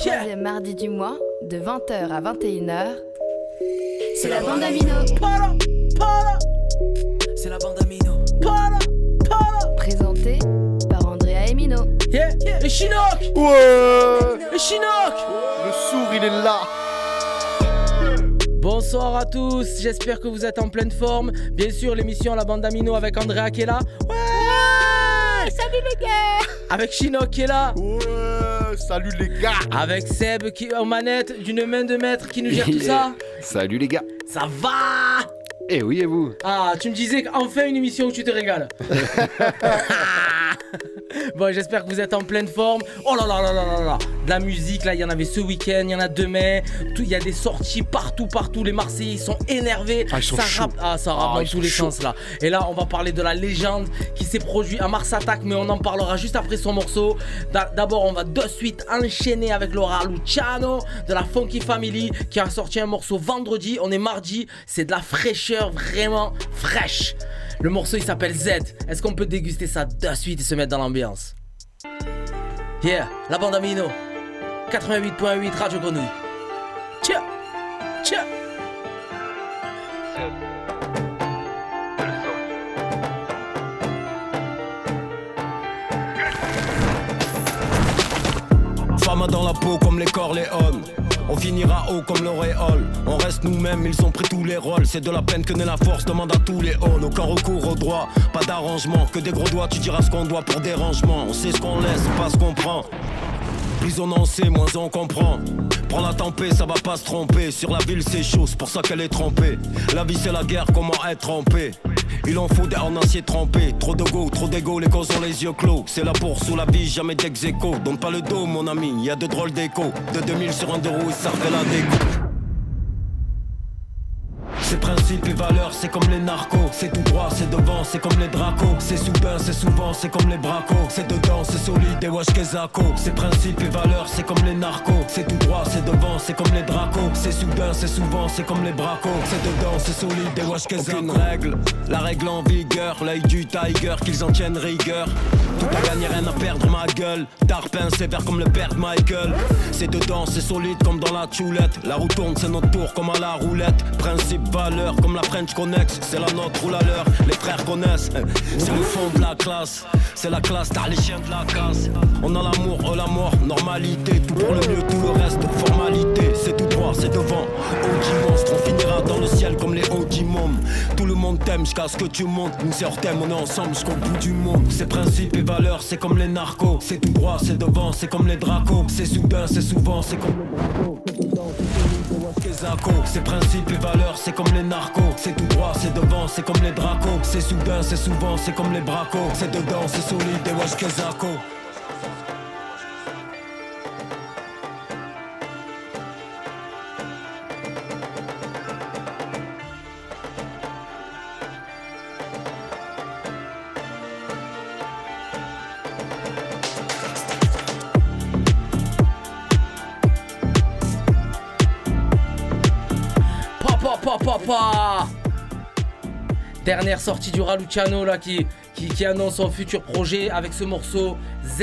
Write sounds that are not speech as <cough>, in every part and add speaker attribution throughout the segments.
Speaker 1: troisième mardi du mois, de 20h à 21h. C'est la bande Amino.
Speaker 2: C'est la bande Amino.
Speaker 1: Présentée par Andrea Emino.
Speaker 2: Yeah, yeah. Et Chinook
Speaker 3: Ouais
Speaker 2: Et Chinook
Speaker 3: Le sourd, il est là
Speaker 2: Bonsoir à tous, j'espère que vous êtes en pleine forme. Bien sûr, l'émission La Bande Amino avec Andrea qui est là. Ouais
Speaker 1: Salut les gars
Speaker 2: Avec Chinook qui est là.
Speaker 3: Ouais Salut les gars.
Speaker 2: Avec Seb qui est aux manettes d'une main de maître qui nous gère tout <laughs> ça.
Speaker 3: Salut les gars.
Speaker 2: Ça va?
Speaker 3: Eh oui, et vous?
Speaker 2: Ah, tu me disais qu'enfin une émission où tu te régales. <laughs> bon, j'espère que vous êtes en pleine forme. Oh là là là là là là. De la musique, là, il y en avait ce week-end, il y en a demain. Il y a des sorties partout, partout. Les Marseillais, ils sont énervés.
Speaker 3: Ah, ils sont
Speaker 2: ça
Speaker 3: chauds.
Speaker 2: rappe, ah, ça
Speaker 3: Ah,
Speaker 2: rappe dans
Speaker 3: ils
Speaker 2: tous les
Speaker 3: chauds.
Speaker 2: sens, là. Et là, on va parler de la légende qui s'est produit à Mars Attack, mais on en parlera juste après son morceau. D'a- D'abord, on va de suite enchaîner avec Laura Luciano de la Funky Family qui a sorti un morceau vendredi. On est mardi, c'est de la fraîcheur vraiment fraîche. Le morceau il s'appelle Z. Est-ce qu'on peut déguster ça de suite et se mettre dans l'ambiance? Yeah, la bande Amino. 88.8 Radio Grenouille. Tiens, tiens.
Speaker 4: Femme dans la peau comme les Corléones. On finira haut comme l'auréole. On reste nous-mêmes, ils ont pris tous les rôles. C'est de la peine que naît la force, demande à tous les hauts. Aucun recours au droit, pas d'arrangement. Que des gros doigts, tu diras ce qu'on doit pour dérangement. On sait ce qu'on laisse, pas ce qu'on prend. Plus on en sait, moins on comprend. Prends la tempête, ça va pas se tromper. Sur la ville, c'est chaud, c'est pour ça qu'elle est trempée. La vie, c'est la guerre, comment être trempé? Il en faut des en acier trempé. Trop de go, trop d'ego, les gosses ont les yeux clos. C'est la bourse ou la vie, jamais dex -écho. Donne pas le dos, mon ami, y a de drôles d'échos. De 2000 sur un deux roues, ça fait la déco. Principes et valeurs, c'est comme les narcos. C'est tout droit, c'est devant, c'est comme les dracos. C'est soudain, c'est souvent, c'est comme les bracos. C'est dedans, c'est solide, et wesh kezako. Ses principes et valeurs, c'est comme les narcos. C'est tout droit, c'est devant, c'est comme les dracos. C'est soudain, c'est souvent, c'est comme les bracos. C'est dedans, c'est solide, et wesh kezako. Aucune règle, la règle en vigueur. L'œil du tiger, qu'ils en tiennent rigueur. Tout à gagner, rien à perdre, ma gueule. Tarpin, sévère comme le père de Michael. C'est dedans, c'est solide comme dans la choulette. La roue tourne, c'est notre tour comme à la roulette. Principe, valeur comme la French Connex. C'est la nôtre ou la leur, les frères connaissent. C'est le fond de la classe. C'est la classe, t'as les chiens de la casse. On a l'amour, eux la mort, normalité. Tout pour le mieux, tout le reste, formalité. C'est tout droit, c'est devant. OG monstre, on finira dans le ciel comme les OG mômes. Tout le monde t'aime jusqu'à ce que tu montes. Nous c'est hors thème, on est ensemble jusqu'au bout du monde. Ses principes et valeurs, c'est comme les narcos. C'est tout droit, c'est devant, c'est comme les dracos. C'est soudain, c'est souvent, c'est comme les dracos. C'est principes et valeurs, c'est comme les narcos. C'est tout droit, c'est devant, c'est comme les dracos. C'est soudain, c'est souvent, c'est comme les bracos. C'est dedans, c'est solide, et wash kezako.
Speaker 2: Dernière sortie du Raluciano là qui, qui, qui annonce son futur projet avec ce morceau Z.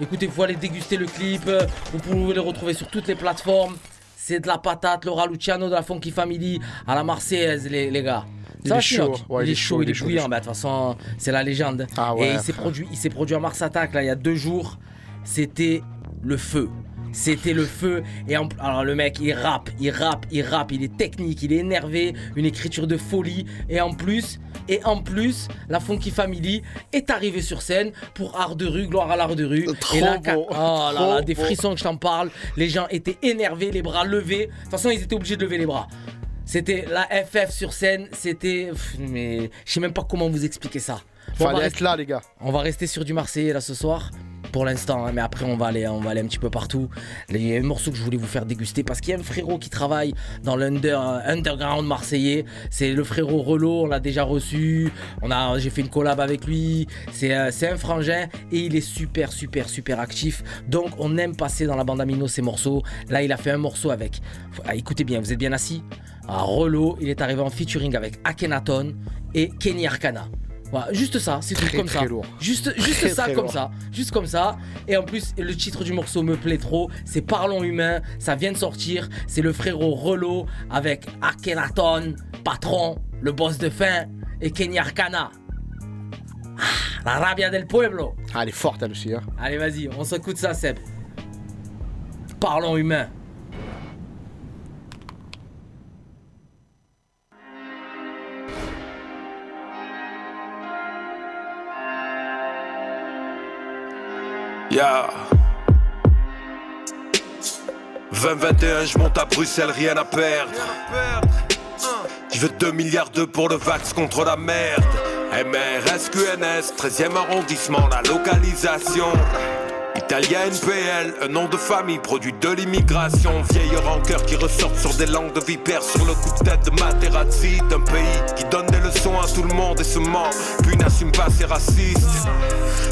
Speaker 2: Écoutez, vous allez déguster le clip. euh, Vous pouvez le retrouver sur toutes les plateformes. C'est de la patate, le Raluciano de la Funky Family à la Marseillaise, les, les gars.
Speaker 3: Il
Speaker 2: Ça va,
Speaker 3: est chaud, ouais,
Speaker 2: il, est chaud, il est
Speaker 3: chaud,
Speaker 2: bouillant.
Speaker 3: il est
Speaker 2: De toute façon, c'est la légende.
Speaker 3: Ah ouais,
Speaker 2: Et il s'est produit, il s'est produit à Mars Attack là il y a deux jours. C'était le feu. C'était le feu. Et en- alors le mec, il rappe, il rappe, il rappe, il est technique, il est énervé, une écriture de folie. Et en plus, et en plus, la Funky Family est arrivée sur scène pour Art de rue, gloire à l'art de rue.
Speaker 3: Trop
Speaker 2: et là, oh là là,
Speaker 3: Trop
Speaker 2: des frissons que je t'en parle. Les gens étaient énervés, les bras levés. De toute façon, ils étaient obligés de lever les bras. C'était la FF sur scène, c'était. Mais je sais même pas comment vous expliquer ça. Bon,
Speaker 3: Fallait
Speaker 2: rester,
Speaker 3: être là, les gars.
Speaker 2: on va rester sur du Marseillais là ce soir. Pour l'instant, hein, mais après on va aller, on va aller un petit peu partout. Il y a un morceau que je voulais vous faire déguster parce qu'il y a un frérot qui travaille dans l'under underground marseillais. C'est le frérot Relo, on l'a déjà reçu. On a, j'ai fait une collab avec lui. C'est, euh, un frangin et il est super, super, super actif. Donc on aime passer dans la bande amino ces morceaux. Là, il a fait un morceau avec. Ah, écoutez bien, vous êtes bien assis. Ah, Relo, il est arrivé en featuring avec Akhenaton et Kenny Arcana. Voilà, juste ça, c'est tout
Speaker 3: Très,
Speaker 2: comme
Speaker 3: très
Speaker 2: ça.
Speaker 3: lourd.
Speaker 2: Juste, juste
Speaker 3: Très,
Speaker 2: ça, comme
Speaker 3: lourd.
Speaker 2: ça. Juste comme ça. Et en plus, le titre du morceau me plaît trop. C'est Parlons humain. Ça vient de sortir. C'est le frérot Relo avec Akhenaton, patron, le boss de fin, et Kenny Arcana. Ah, la rabia del pueblo.
Speaker 3: Ah, elle est forte elle aussi. Hein.
Speaker 2: Allez, vas-y, on s'écoute ça, Seb. Parlons humain.
Speaker 5: Ya 2021, je monte à Bruxelles, rien à perdre. Je veux 2 milliards d'euros pour le vax contre la merde. MRS, QNS, 13e arrondissement, la localisation. Italien NPL, un nom de famille, produit de l'immigration. Vieille rancœur qui ressortent sur des langues de vipère sur le coup de tête de Materazzi. D'un pays qui donne des leçons à tout le monde et se ment, puis n'assume pas ses racistes.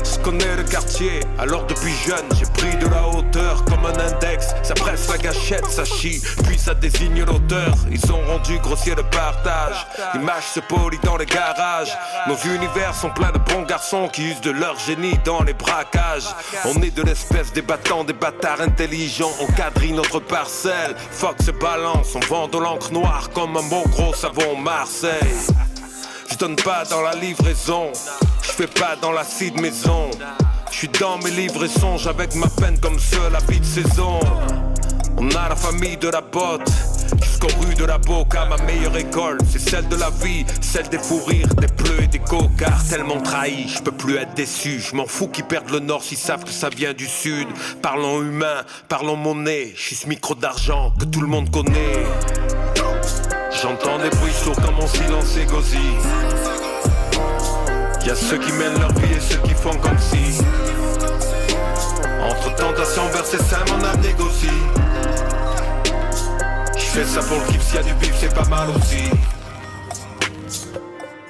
Speaker 5: Je connais le quartier, alors depuis jeune j'ai pris de la hauteur comme un index. Ça presse la gâchette, ça chie, puis ça désigne l'auteur. Ils ont rendu grossier le partage. L'image se polie dans les garages. Nos univers sont pleins de bons garçons qui usent de leur génie dans les braquages. On est de l'espèce des battants, des bâtards intelligents. On quadrille notre parcelle. Fuck se balance, on vend de l'encre noire comme un bon gros savon Marseille. Je donne pas dans la livraison, je fais pas dans l'acide maison. Je suis dans mes livres et songes avec ma peine comme seul habit de saison. On a la famille de la botte, jusqu'aux rues de la boca. Ma meilleure école, c'est celle de la vie, celle des fous rires, des bleus et des cocards. Tellement trahi, je peux plus être déçu. Je m'en fous qu'ils perdent le nord s'ils savent que ça vient du sud. Parlons humain, parlons monnaie. Je suis ce micro d'argent que tout le monde connaît. J'entends des bruits sourds comme mon silence est gauzy. Y'a ceux qui mènent leur vie et ceux qui font comme si. Entre tentation verset saint, mon âme négocie. J'fais ça pour le kiff, s'il y a du bif, c'est pas mal aussi.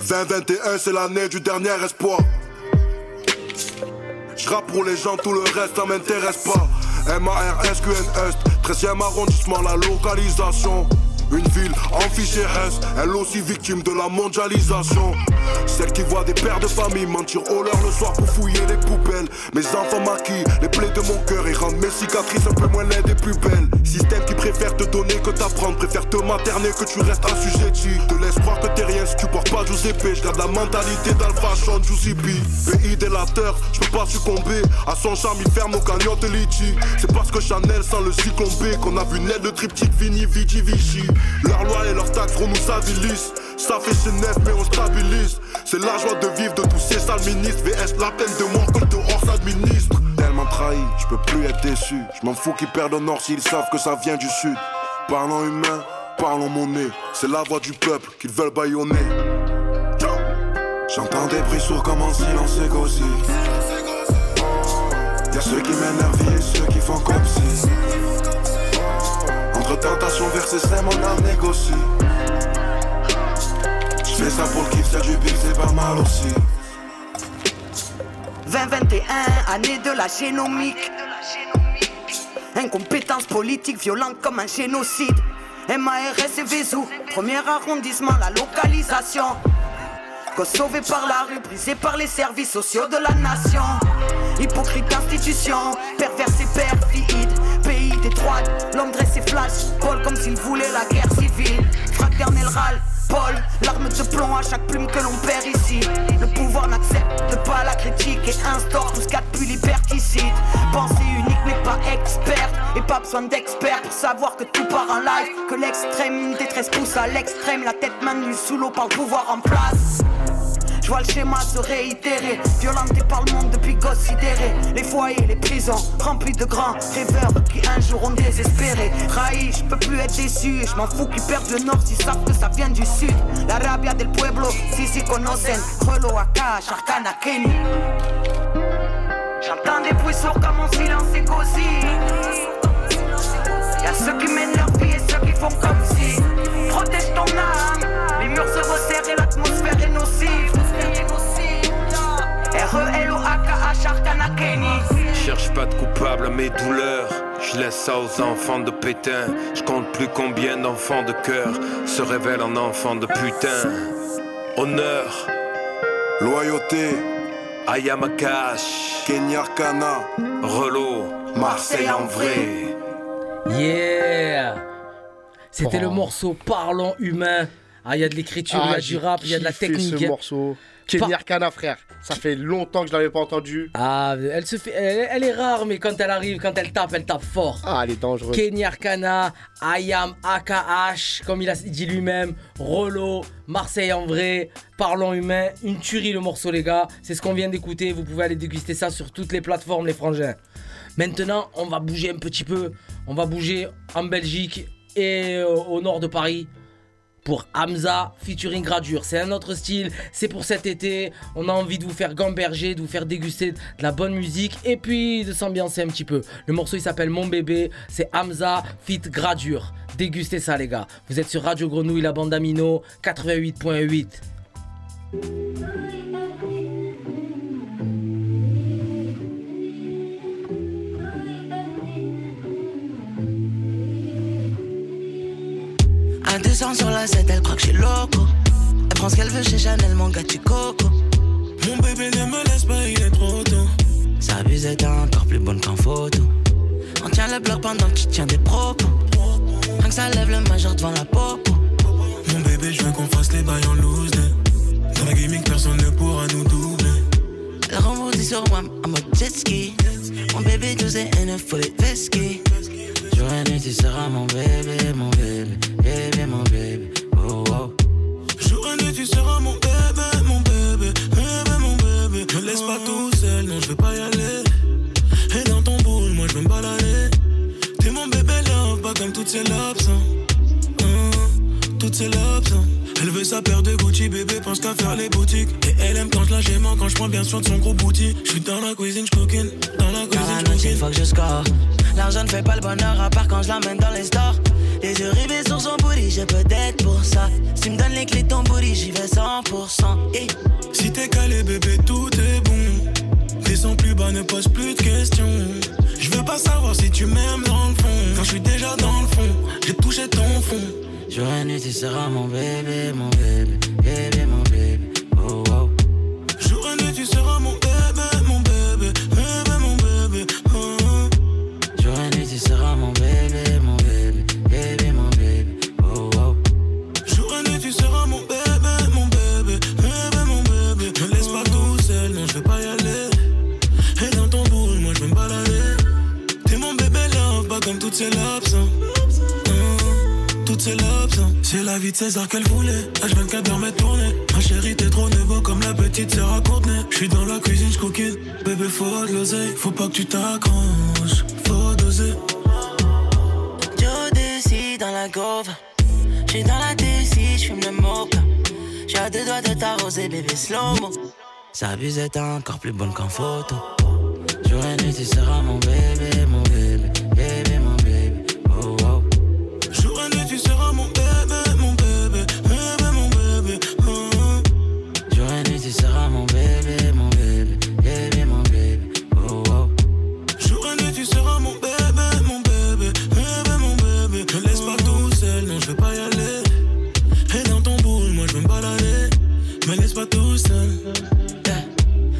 Speaker 6: 2021 c'est l'année du dernier espoir Je pour les gens, tout le reste ça m'intéresse pas M-A-R-S-Q-N-S 13e arrondissement, la localisation Une ville en fichier S Elle aussi victime de la mondialisation. Celle qui voit des pères de famille mentir au leur le soir pour fouiller les poubelles. Mes enfants maquillent les plaies de mon cœur Et rendent mes cicatrices un peu moins laides et plus belles. Système qui préfère te donner que t'apprendre Préfère te materner que tu restes assujetti. Te laisse croire que t'es rien si tu portes pas Giuseppe. Je garde la mentalité d'Alpha Sean Giuseppe Pays délateur, je peux pas succomber À son charme il ferme nos cagnottes litchi. C'est parce que Chanel sans le cyclone Qu'on a vu naître le triptyque Vini Vici Vichy Leurs lois et leurs taxes nous avilissent ça fait neuf mais on stabilise. C'est la joie de vivre de tous ces sales ministres. VS la peine de mort que le dehors s'administre. Tellement trahi, je peux plus être déçu. Je m'en fous qu'ils perdent le nord s'ils savent que ça vient du sud. Parlons humain, parlons monnaie. C'est la voix du peuple qu'ils veulent baïonner J'entends des bruits sourds comme en silence égocie Y'a ceux qui vie et ceux qui font comme si Entre tentation versée c'est mon âme négocie Je fais ça pour le kiff, c'est du bif, c'est pas mal aussi
Speaker 7: 2021, année de la génomique. Incompétence politique violente comme un génocide. MARS et Vézou, premier arrondissement, la localisation. Sauvé par la rue, brisé par les services sociaux de la nation. Hypocrite institution, perverse et perfide. L'homme dresse ses flashs. Paul comme s'il voulait la guerre civile. Fraternel râle, Paul, l'arme de plomb à chaque plume que l'on perd ici. Le pouvoir n'accepte pas la critique et instaure tout ce qu'il y a de plus liberticide. Pensée unique n'est pas experte et pas besoin d'expert pour savoir que tout part en live. Que l'extrême détresse pousse à l'extrême, la tête maintenue sous l'eau par le pouvoir en place. Je vois le schéma se réitérer, violenté par le monde depuis gosse. Les foyers, les prisons, remplis de grands rêveurs qui un jour ont désespéré. Raï, je peux plus être déçu, je m'en fous qu'ils perdent le nord s'ils savent que ça vient du sud. La rabia del pueblo, si si conocen, Relo Sharkana Kenny. J'entends des bruits sourds comme mon silence est cosy. Y'a ceux qui mènent leur vie et ceux qui font comme si. Protège ton âme, les murs se resserrent et l'atmosphère
Speaker 5: Cherche pas de coupable à mes douleurs. Je laisse ça aux enfants de Pétain. Je compte plus combien d'enfants de cœur se révèlent en enfants de putain. Honneur,
Speaker 6: Loyauté,
Speaker 5: Ayamakash,
Speaker 6: Kenya Arcana,
Speaker 5: Relo,
Speaker 6: Marseille en vrai.
Speaker 2: Yeah C'était
Speaker 3: Oh.
Speaker 2: le morceau Parlons humain. Ah, il y a de l'écriture, il y a
Speaker 3: Ah,
Speaker 2: du rap, il y a de la technique.
Speaker 3: ce morceau. Kenny Arcana, frère. Ça fait longtemps que je l'avais pas entendu.
Speaker 2: Ah, elle se fait, elle, elle est rare, mais quand elle arrive, quand elle tape, elle tape fort.
Speaker 3: Ah, elle est dangereuse.
Speaker 2: Kenny Arcana, Ayam AKH, comme il a dit lui-même, Rolo, Marseille en vrai, Parlons humain, une tuerie le morceau les gars, c'est ce qu'on vient d'écouter, vous pouvez aller déguster ça sur toutes les plateformes les frangins. Maintenant, on va bouger un petit peu, on va bouger en Belgique et euh, au nord de Paris pour Hamza featuring Gradure. C'est un autre style, c'est pour cet été. On a envie de vous faire gamberger, de vous faire déguster de la bonne musique et puis de s'ambiancer un petit peu. Le morceau il s'appelle Mon bébé, c'est Hamza fit Gradure. Dégustez ça les gars. Vous êtes sur Radio Grenouille, la bande Amino 88.8.
Speaker 8: 200 sur la 7, elle croit que je suis loco. Elle prend ce qu'elle veut chez Chanel, mon gars, tu coco.
Speaker 9: Mon bébé ne me laisse pas, il est trop tôt.
Speaker 8: Sa buse est encore plus bonne qu'en photo. On tient le bloc pendant que tu tiens des propos. Rien que ça lève le majeur devant la popo.
Speaker 9: Mon bébé, je veux qu'on fasse les bails en loose. Dans la gaming, personne ne pourra nous doubler.
Speaker 8: Elle rebondit sur moi en mode jet ski. Mon bébé, tout c'est une folie vesky. Jour et nuit, tu seras mon bébé, mon bébé, bébé, mon bébé. Oh, oh.
Speaker 9: Jour et nuit, tu seras mon bébé, mon bébé, bébé, mon bébé. Me laisse pas tout seul, non, je veux pas y aller. Et dans ton boule, moi je veux me balader. T'es mon bébé love, pas comme toutes ces lobes. hein. Hein, toutes ces lobes. hein. Elle veut sa paire de Gucci, bébé pense qu'à faire les boutiques. Et elle aime quand je la j'aime quand je prends bien soin de son gros bouti. Je suis dans la cuisine, je. Dans la cuisine, je
Speaker 8: faut que je score. L'argent ne fait pas le bonheur, à part quand je l'emmène dans les stores. Les yeux rivés sur son booty, j'ai peut-être pour ça. Si me donnes les clés de ton booty, j'y vais 100%. Et
Speaker 9: Si t'es calé, bébé, tout est bon. Descends plus bas, ne pose plus de questions. Je veux pas savoir si tu m'aimes dans le fond. Quand je suis déjà dans le fond, j'ai touché ton fond.
Speaker 8: Jour et nuit, tu seras mon bébé, mon bébé, bébé, mon
Speaker 9: hein. C'est César qu'elle voulait. H24 heures m'est tournée. Ma chérie, t'es trop négo comme la petite sœur à Courtenay. J'suis dans la cuisine, j'coquine. Bébé, faut de l'oseille. Faut pas que tu t'accroches. Faut doser.
Speaker 8: Joe décide dans la gauve. J'suis dans la DC, j'fume le mocha. J'ai à deux doigts de t'arroser, bébé slow-mo. Sa buse est encore plus bonne qu'en photo. Jour et nuit, tu seras mon bébé, mon bébé,
Speaker 9: seras mon bébé, mon bébé, bébé, mon bébé. Oh, oh.
Speaker 8: Jour et nuit, tu seras mon bébé, mon bébé, bébé, mon bébé.
Speaker 9: Me laisse pas tout seul, non, je veux pas y aller. Et dans ton boule, moi je veux me balader. Me laisse pas tout seul.
Speaker 8: Yeah.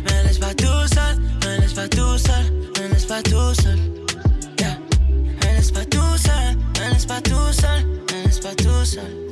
Speaker 8: Me laisse pas tout seul, me laisse pas tout seul, me laisse pas tout seul. Yeah. Me laisse pas tout seul, me laisse pas tout seul, me laisse pas tout seul.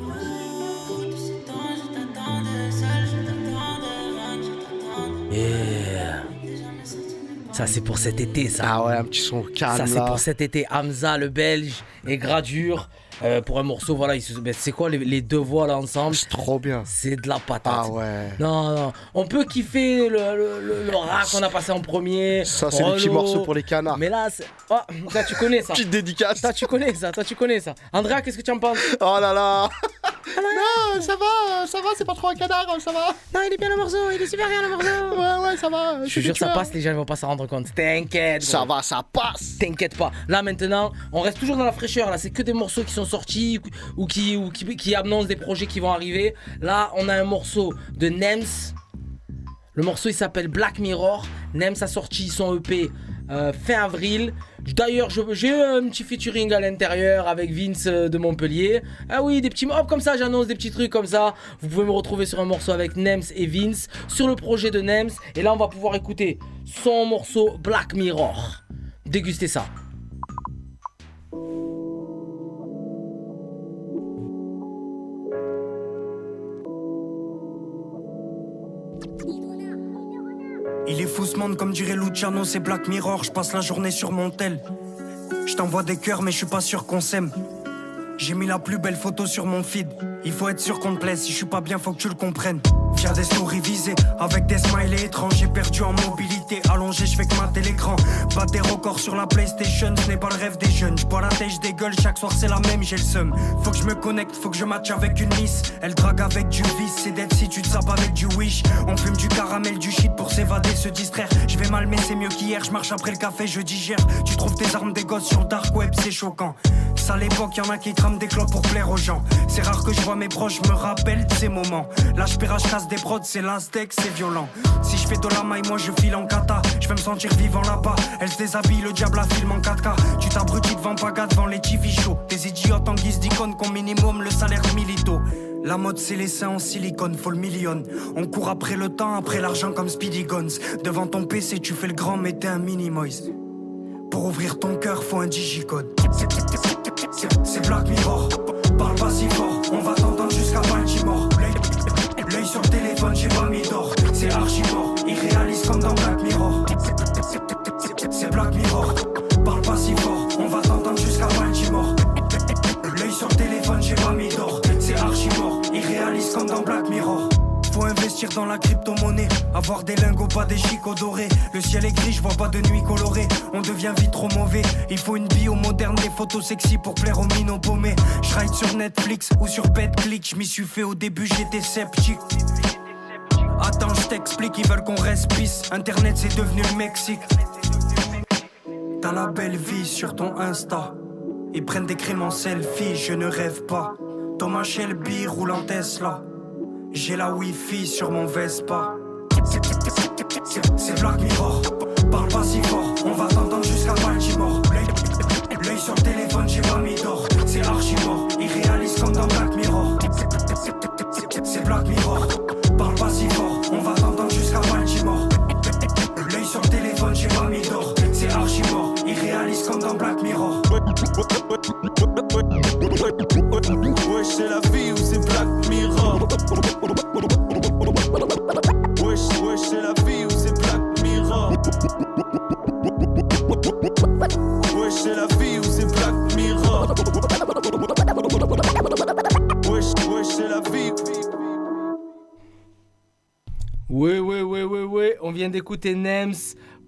Speaker 2: Ça c'est pour cet été ça.
Speaker 3: Ah ouais, un petit son calme
Speaker 2: Ça c'est
Speaker 3: là.
Speaker 2: pour cet été. Hamza le belge et Gradure. euh, pour un morceau, voilà, se- ben, c'est quoi les, les deux voix là ensemble?
Speaker 3: C'est trop bien.
Speaker 2: C'est de la patate.
Speaker 3: Ah ouais.
Speaker 2: Non, non, on peut kiffer le, le, le, le rap qu'on a passé en premier.
Speaker 3: Ça, c'est le petit morceau pour les canards.
Speaker 2: Mais là, c'est- oh, ça, tu connais ça.
Speaker 3: Petite dédicace.
Speaker 2: Toi, tu connais ça. Toi, tu connais ça. Andrea, qu'est-ce que tu en penses?
Speaker 3: Oh là là. Non, ça va, ça va, c'est pas trop un canard, ça va.
Speaker 2: Non, il est bien le morceau. Il est super bien le morceau.
Speaker 3: Ouais, ouais, ça va.
Speaker 2: Je te jure, ça passe, les gens ils vont pas s'en rendre compte. T'inquiète.
Speaker 3: Ça va, ça passe.
Speaker 2: T'inquiète pas. Là maintenant, on reste toujours dans la fraîcheur. Là, c'est que des morceaux qui sont sortis ou qui, ou qui, qui annoncent des projets qui vont arriver. Là, on a un morceau de Nems. Le morceau il s'appelle Black Mirror. Nems a sorti son EP euh, fin avril. D'ailleurs, j'ai un petit featuring à l'intérieur avec Vince euh, de Montpellier. Ah oui, des petits hop comme ça, j'annonce des petits trucs comme ça. Vous pouvez me retrouver sur un morceau avec Nems et Vince sur le projet de Nems. Et là, on va pouvoir écouter son morceau Black Mirror. Dégustez ça.
Speaker 10: Il est fou ce monde comme dirait Luciano, c'est Black Mirror, je passe la journée sur mon tel. Je t'envoie des cœurs mais je suis pas sûr qu'on s'aime. J'ai mis la plus belle photo sur mon feed. Il faut être sûr qu'on te plaise, si je suis pas bien faut que tu le comprennes. Via des stories visées, avec des smileys étranges, j'ai perdu en mobilité. Allongé, je fais que mater l'écran. Bat des records sur la PlayStation, ce n'est pas le rêve des jeunes. Je bois la tête, des gueules, chaque soir c'est la même, j'ai le seum. Faut que je me connecte, faut que je matche avec une miss. Elle drague avec du vice, c'est d'être si tu te sapes avec du wish. On fume du caramel, du shit pour s'évader, se distraire. Je vais mal, mais c'est mieux qu'hier. Je marche après le café, je digère. Tu trouves tes armes des gosses sur le dark web, c'est choquant. Ça à l'époque, y'en a qui trament des clopes pour plaire aux gens. C'est rare que je vois mes proches me rappellent de ces moments. Là, je je casse des prods, c'est l'aztec, c'est violent. Si je fais de la maille, moi je file en kata. Je vais me sentir vivant là-bas. Elle se déshabille, le diable la filme en 4K. Tu t'abrutis devant Paga, devant les TV shows. Des idiotes en guise d'icône qu'on minimum le salaire milito. La mode c'est les seins en silicone, faut le million. On court après le temps, après l'argent comme Speedy Guns. Devant ton PC, tu fais le grand, mais t'es un mini-moise. Pour ouvrir ton cœur, faut un digicode. C'est Black Mirror. Parle pas si fort, on va t'entendre jusqu'à Baltimore. Sur le téléphone, j'ai pas mis d'or. C'est archi mort, irréaliste comme dans Black Mirror. C'est Black Mirror. Parle pas si fort, dans la crypto-monnaie, avoir des lingots, pas des chicots dorés. Le ciel est gris, je vois pas de nuit colorée. On devient vite trop mauvais. Il faut une bio moderne, des photos sexy pour plaire aux minots paumés. Je sur Netflix ou sur BetClick, je m'y suis fait au début, j'étais sceptique. Attends, je t'explique, ils veulent qu'on respisse. Internet, c'est devenu le Mexique. T'as la belle vie sur ton Insta. Ils prennent des crimes en selfie, je ne rêve pas. Thomas Shelby roule en Tesla. J'ai la Wi-Fi sur mon Vespa. C'est- Black Mirror. Parle pas si fort, on va t'entendre jusqu'à Baltimore. L'œil- sur le téléphone, j'ai pas mis d'or. C'est archi mort, irréaliste comme dans Black Mirror. C'est Black Mirror. Parle pas si fort, on va t'entendre jusqu'à Baltimore. L'œil sur le téléphone, j'ai pas mis d'or. C'est archi mort, irréaliste comme dans Black Mirror.
Speaker 11: Wesh, c'est la vie ou
Speaker 2: ouais. On vient d'écouter Nems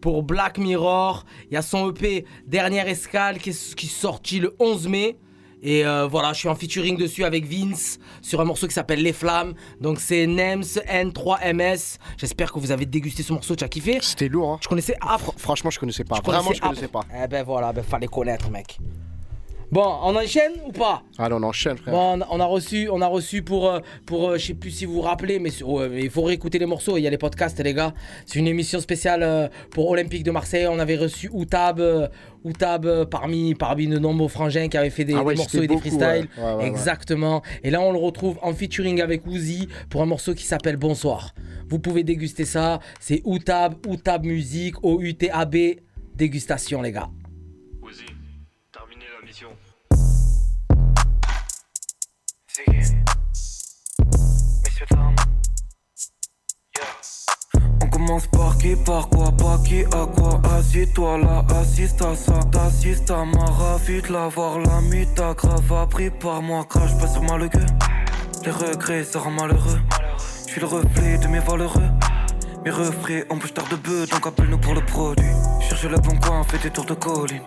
Speaker 2: pour Black Mirror. Il y a son EP Dernière Escale qui est, qui est sorti le 11 mai. Et euh, voilà, je suis en featuring dessus avec Vince sur un morceau qui s'appelle Les Flammes. Donc c'est Nems N3MS. J'espère que vous avez dégusté ce morceau, tu as kiffé
Speaker 3: C'était lourd, hein.
Speaker 2: Je connaissais ah,
Speaker 3: Franchement, je connaissais pas.
Speaker 2: je
Speaker 3: Vraiment, je connaissais pas.
Speaker 2: Eh ben voilà, ben fallait connaître, mec. Bon, on enchaîne ou pas?
Speaker 3: Allez, on enchaîne, frère.
Speaker 2: Bon, on a- on a reçu, on a reçu pour, euh, pour euh, je sais plus si vous vous rappelez, mais sur- il faut réécouter les morceaux. Il y a les podcasts, les gars. C'est une émission spéciale euh, pour Olympique de Marseille. On avait reçu Outab, euh, Outab parmi, parmi de nombreux frangins qui avaient fait des,
Speaker 3: Ah ouais,
Speaker 2: des morceaux et des freestyles.
Speaker 3: ouais. Ouais.
Speaker 2: Exactement. Et là, on le retrouve en featuring avec Uzi pour un morceau qui s'appelle Bonsoir. Vous pouvez déguster ça. C'est Outab, Outab Musique, O-U-T-A-B. Dégustation, les gars.
Speaker 12: Commence par qui, par quoi, pas qui, à quoi. Assis-toi là, assiste à ça. T'assistes à ma ravie de l'avoir. La mis ta grave appris par moi. Crache pas sur ma le Les regrets, ça rend malheureux. Je suis le reflet de mes valeureux. Mes refrains en bouche tard de bœuf Donc appelle-nous pour le produit. Cherche le bon coin, fais des tours de colline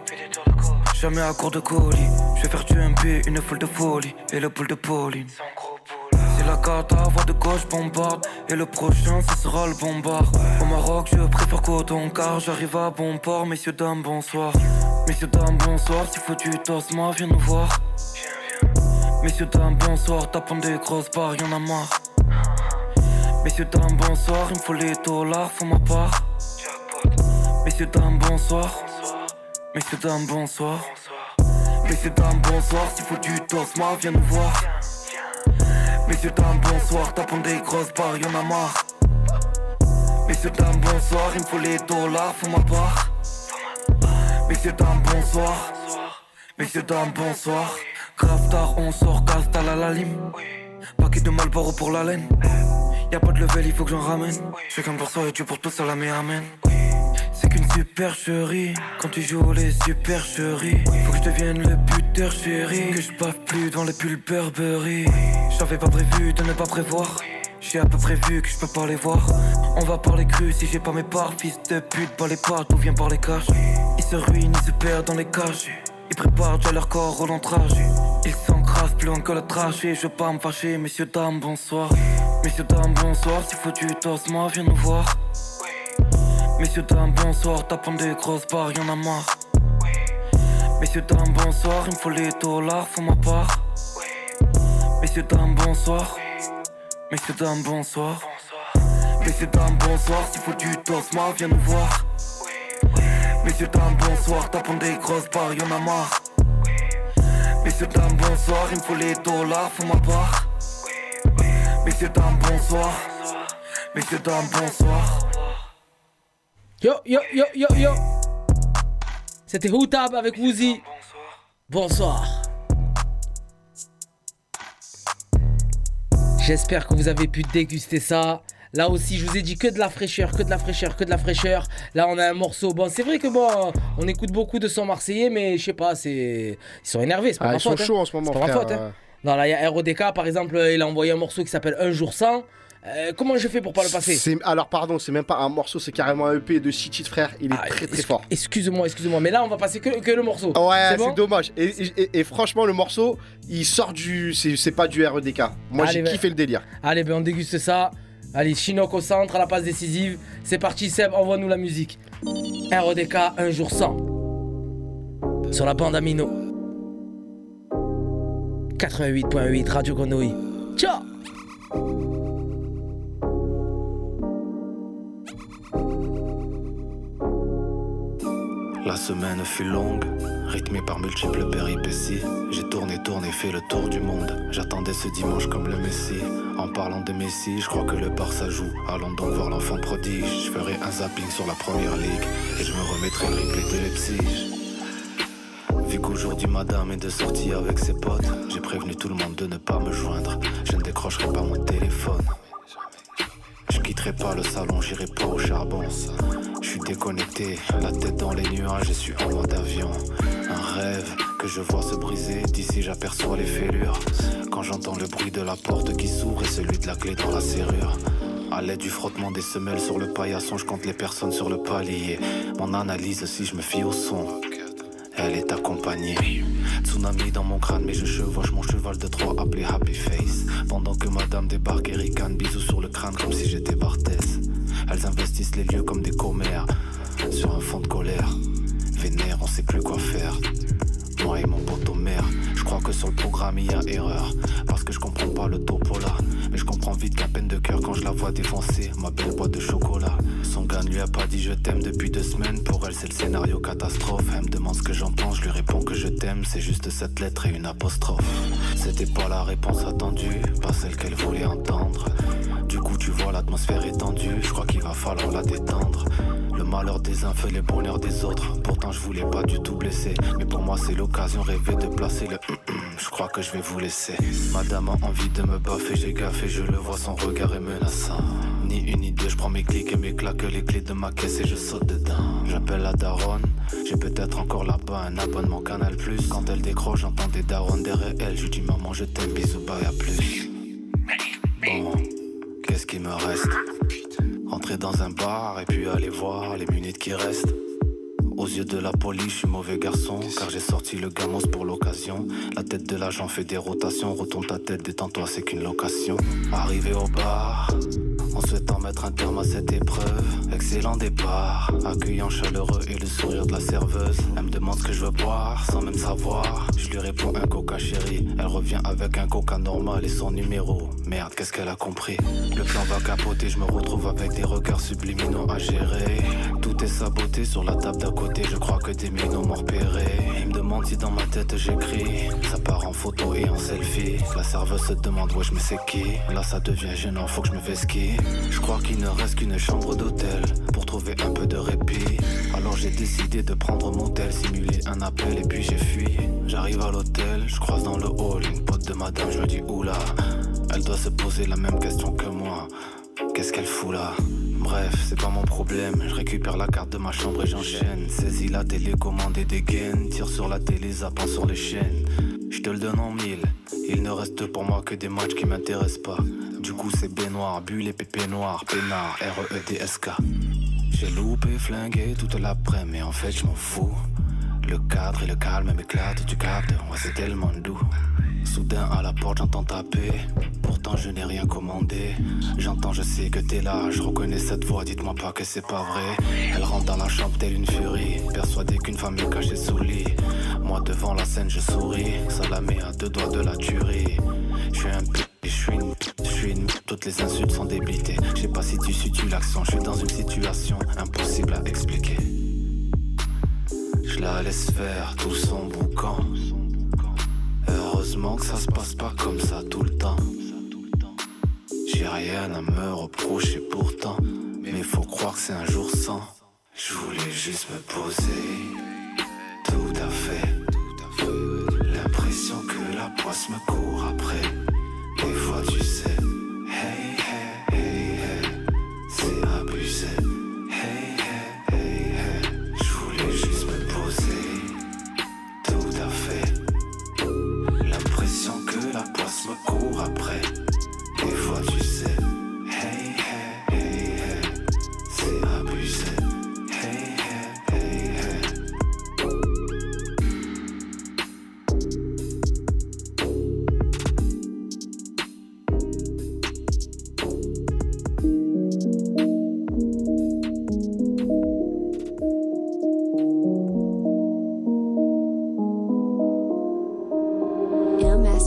Speaker 12: Jamais à court de colis. Je vais faire du MP, une foule de folie Et le boule de Pauline la carte à voix de gauche bombarde. Et le prochain ce sera le bombard. Au Maroc je préfère coton car j'arrive à bon port. Messieurs dames bonsoir. Messieurs dames bonsoir. S'il faut du toss moi viens nous voir. Messieurs dames bonsoir. Tapons des grosses barres y'en a marre. Messieurs dames bonsoir. Il me faut les dollars faut ma part. Messieurs, dames, bonsoir. Messieurs, dames, bonsoir. Messieurs, dames, bonsoir. S'il faut du tosma, viens nous voir. Messieurs, dames, bonsoir. Tapons des grosses barres, y'en a marre. Messieurs, dames, bonsoir. Il me faut les dollars, faut ma part. Messieurs, dames, bonsoir. Messieurs, dames, bonsoir. Grave tard, on sort, casse, à la lime. Paquet de Malboro pour la laine. Y'a pas de level, il faut que j'en ramène. Comme pour soi et tu pour tout, ça la met amen. C'est qu'une supercherie quand tu joues les supercheries. Faut que je devienne le buteur chéri. Que je bave plus dans les pulls Burberry. J'avais pas prévu de ne pas prévoir. J'ai à peu prévu que je peux pas les voir. On va parler cru si j'ai pas mes parts. Fils de pute, pas les parts, tout vient par les caches? Ils se ruinent, ils se perdent dans les caches. Ils préparent déjà leur corps au lentrage. Ils s'encrassent plus que le trajet. Je veux pas me fâcher, messieurs, dames, bonsoir. Messieurs, dames, bonsoir. Si faut tu tosses, moi, viens nous voir. Messieurs, dames, bonsoir. Tapant des grosses barres, y'en a marre. Messieurs, dames, bonsoir. Il me faut les dollars, faut ma part. Messieurs, dames, bonsoir. Messieurs, dames, bonsoir. Messieurs, dames, bonsoir. Si faut tosses, moi, viens nous voir. Messieurs, dames, bonsoir. Tapons des grosses barres, y'en a marre. Messieurs, dames, bonsoir. Il me faut les dollars, faut ma part. Messieurs, dames, bonsoir. Messieurs, dames, bonsoir.
Speaker 2: Yo, yo, yo, yo, yo. C'était Hootab avec Woozy. Bonsoir. J'espère que vous avez pu déguster ça. Là aussi, je vous ai dit que de la fraîcheur, que de la fraîcheur, que de la fraîcheur. Là, on a un morceau. Bon, c'est vrai que bon, on écoute beaucoup de sons marseillais, mais je sais pas, c'est. Ils sont énervés, c'est pas
Speaker 3: Ah,
Speaker 2: ma
Speaker 3: ils sont
Speaker 2: hein.
Speaker 3: en ce moment,
Speaker 2: C'est pas ma faute, hein.
Speaker 3: Euh.
Speaker 2: Non, là, il y a RODK, par exemple, il a envoyé un morceau qui s'appelle Un jour sans. Euh, comment je fais pour pas le passer
Speaker 3: Alors, pardon, c'est même pas un morceau, c'est carrément un EP de 6 titres, frère. Il est très très fort.
Speaker 2: Excuse-moi, excuse-moi, mais là, on va passer que, que le morceau.
Speaker 3: Ouais,
Speaker 2: c'est bon
Speaker 3: dommage. Et, et- et franchement, le morceau, il sort du. C'est pas du REDK. Moi, j'ai
Speaker 2: ben-
Speaker 3: kiffé le délire.
Speaker 2: Allez, ben on déguste ça. Allez, Chinook au centre, à la passe décisive. C'est parti, Seb, envoie-nous la musique. RODK, un jour sans. Sur la bande Amino. 88.8, Radio Grenouille. Ciao
Speaker 13: La semaine fut longue, rythmée par multiples péripéties. J'ai tourné, tourné, fait le tour du monde. J'attendais ce dimanche comme le Messie. En parlant de Messi, je crois que le Barça joue. Allons donc voir l'enfant prodige. Je ferai un zapping sur la première ligue et je me remettrai le replay de Leipzig. Vu qu'aujourd'hui madame est de sortie avec ses potes, j'ai prévenu tout le monde de ne pas me joindre. Je ne décrocherai pas mon téléphone. Je quitterai pas le salon, j'irai pas au charbon. Je suis déconnecté, la tête dans les nuages, je suis en mode avion. Un rêve que je vois se briser, d'ici j'aperçois les fêlures. Quand j'entends le bruit de la porte qui s'ouvre et celui de la clé dans la serrure. À l'aide du frottement des semelles sur le paillasson, je compte les personnes sur le palier. Mon analyse si je me fie au son. Elle est accompagnée. Tsunami dans mon crâne, mais je chevauche mon cheval de Troie appelé Happy Face. Pendant que madame débarque et bisous sur le crâne comme si j'étais Barthez. Elles investissent les lieux comme des commères, sur un fond de colère. Vénère, on sait plus quoi faire. Moi et mon poteau mère, je crois que sur le programme il y a erreur. Parce que je comprends pas le topo là. Mais je comprends vite qu'à peine de cœur quand je la vois défoncer. Ma belle boîte de chocolat. Lui a pas dit je t'aime depuis deux semaines. Pour elle, c'est le scénario catastrophe. Elle me demande ce que j'en pense, je lui réponds que je t'aime. C'est juste cette lettre et une apostrophe. C'était pas la réponse attendue, pas celle qu'elle voulait entendre. Du coup, tu vois, l'atmosphère est tendue. Je crois qu'il va falloir la détendre. Le malheur des uns fait les bonheurs des autres. Pourtant, je voulais pas du tout blesser. Mais pour moi, c'est l'occasion rêvée de placer le. <clears throat> Je crois que je vais vous laisser. Madame a envie de me baffer, j'ai gaffé, je le vois, son regard est menaçant. Ni une ni deux, je prends mes clics et mes claques, les clés de ma caisse et je saute dedans. J'appelle la daronne, j'ai peut-être encore là-bas un abonnement Canal Plus. Quand elle décroche, j'entends des darons derrière elle. Je dis maman, je t'aime, bisous, bye, à plus. Bon, qu'est-ce qui me reste? Entrer dans un bar et puis aller voir les minutes qui restent. Aux yeux de la police, je suis mauvais garçon, car j'ai sorti le gamos pour l'occasion. La tête de l'agent fait des rotations, retourne ta tête, détends-toi, c'est qu'une location. Arrivé au bar, en souhaitant mettre un terme à cette épreuve. Excellent départ, accueillant chaleureux et le sourire de la serveuse. Elle me demande ce que je veux boire sans même savoir. Je lui réponds un coca chéri. Elle revient avec un coca normal et son numéro. Merde, qu'est-ce qu'elle a compris? Le plan va capoter, je me retrouve avec des regards subliminaux à gérer. Tout est saboté sur la table d'à côté, je crois que des minots m'ont repéré. Il me demande si dans ma tête j'écris. Ça part en photo et en selfie. La serveuse se demande où je me sais qui? Là ça devient gênant, faut que je me ski Je crois qu'il ne reste qu'une chambre d'hôtel pour trouver un peu de répit. Alors j'ai décidé de prendre mon tel, simuler un appel et puis j'ai fui. J'arrive à l'hôtel, je croise dans le hall une pote de madame, je me dis oula. Elle doit se poser la même question que moi. Qu'est-ce qu'elle fout là? Bref, c'est pas mon problème. Je récupère la carte de ma chambre et j'enchaîne. Saisis la télécommande et dégaine. Tire sur la télé, zappant sur les chaînes. Je te le donne en mille. Il ne reste pour moi que des matchs qui m'intéressent pas. Du coup, c'est baignoire, bulle et pépé noir, peinard, R-E-E-D-S-K. J'ai loupé, flingué toute l'après, mais en fait, je m'en fous. Le cadre et le calme m'éclatent, tu captes, ouais, c'est tellement doux. Soudain à la porte j'entends taper Pourtant je n'ai rien commandé J'entends je sais que t'es là Je reconnais cette voix dites-moi pas que c'est pas vrai Elle rentre dans la chambre telle une furie Persuadée qu'une femme est cachée sous le lit Moi devant la scène je souris Ça la met à deux doigts de la tuerie Je suis un je suis une je suis une toutes les insultes sont débitées Je sais pas si tu tu l'accent Je suis dans une situation impossible à expliquer Je la laisse faire tout son boucan Heureusement que ça se passe pas comme ça tout le temps. J'ai rien à me reprocher pourtant, mais faut croire que c'est un jour sans. Je voulais juste me poser, tout à fait. L'impression que la poisse me court après. Me court après. Des fois, tu sais, hey, hey, hey, hey, c'est abusé. Hey, hey, hey, hey.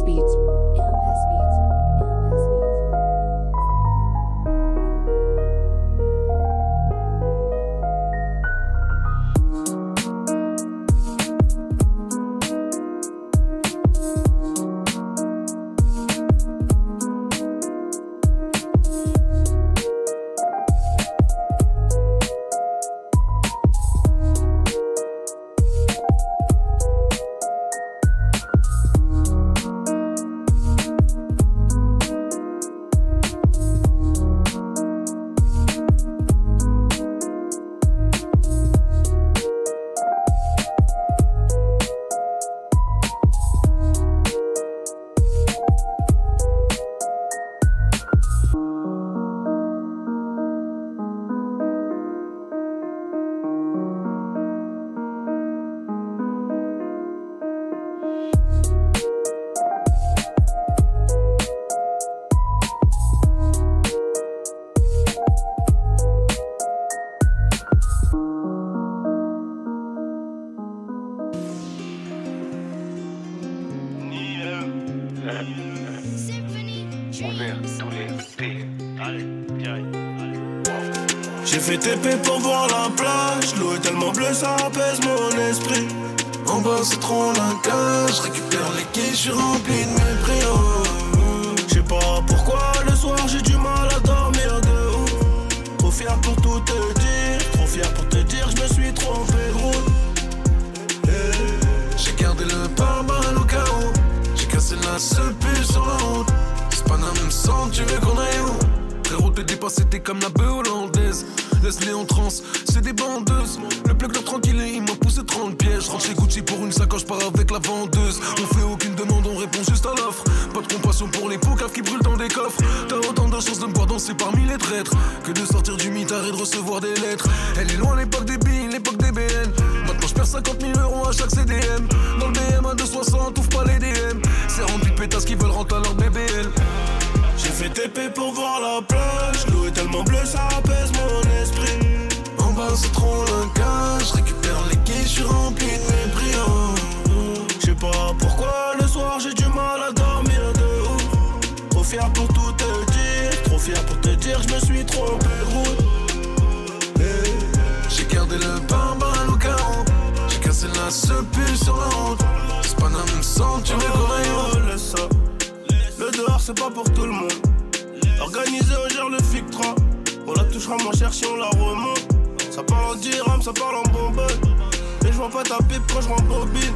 Speaker 11: Beats.
Speaker 14: Tu veux qu'on aille où? Frérot, t'es dépassé, t'es comme la bœuf hollandaise. Laisse-les en transe, c'est des bandeuses. Le plug leur tranquille, il m'a poussé 30 pièges. Rentre chez Gucci pour une sacoche, pars avec la vendeuse. On fait aucune demande, on répond juste à l'offre. Pas de compassion pour les poucaves qui brûlent dans des coffres. T'as autant de chance de me voir danser parmi les traîtres que de sortir du mitard et de recevoir des lettres. Elle est loin l'époque des billes, l'époque des BN. Maintenant je perds 50 000 euros à chaque CDM. Dans le BM à 260, ouvre pas les DM. C'est rempli de pétasses qui veulent rentrer à leur BBL.
Speaker 15: J'ai fait TP pour voir la plage. L'eau est tellement bleue, ça apaise mon esprit. En bas, c'est trop le Je récupère les quais, je suis rempli de. Je sais pas pourquoi le soir j'ai du mal à dormir de ouf. Trop fier pour tout te dire. Trop fier pour te dire, je me suis trompé de. Hey, J'ai gardé le barbare au carreau. J'ai cassé la seule sur la route. C'est pas même sang, tu veux dehors, c'est pas pour tout le monde. Organisé au gère le FIC 3. On la touchera moins cher si on la remonte. Ça parle en dirham, ça parle en bonbonne. Et je vois pas ta pipe quand je rembobine.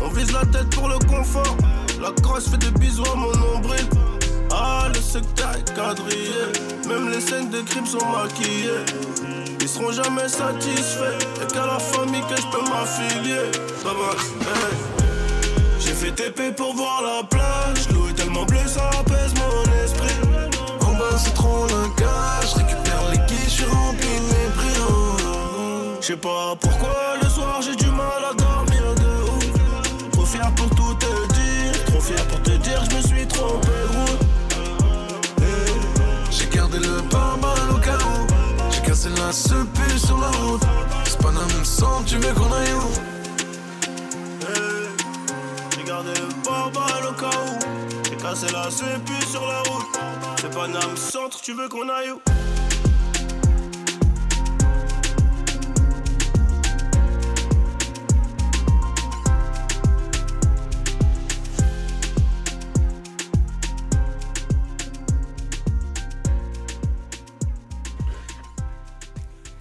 Speaker 15: On vise la tête pour le confort. La crosse fait des bisous à mon nombril. Ah, le secteur est quadrillé. Même les scènes de crime sont maquillées. Ils seront jamais satisfaits. Y'a qu'à la famille que je peux m'affilier. Ça va, hey. J'ai fait TP pour voir la plage. Tellement bleue, ça apaise mon esprit. En bas, c'est trop le gars. Je récupère les quais, je suis rempli de mépris. oh, oh. Je sais pas pourquoi le soir j'ai du mal à dormir de fier pour cassé la sépu sur la route. C'est pas Nam Centre, tu veux qu'on aille où?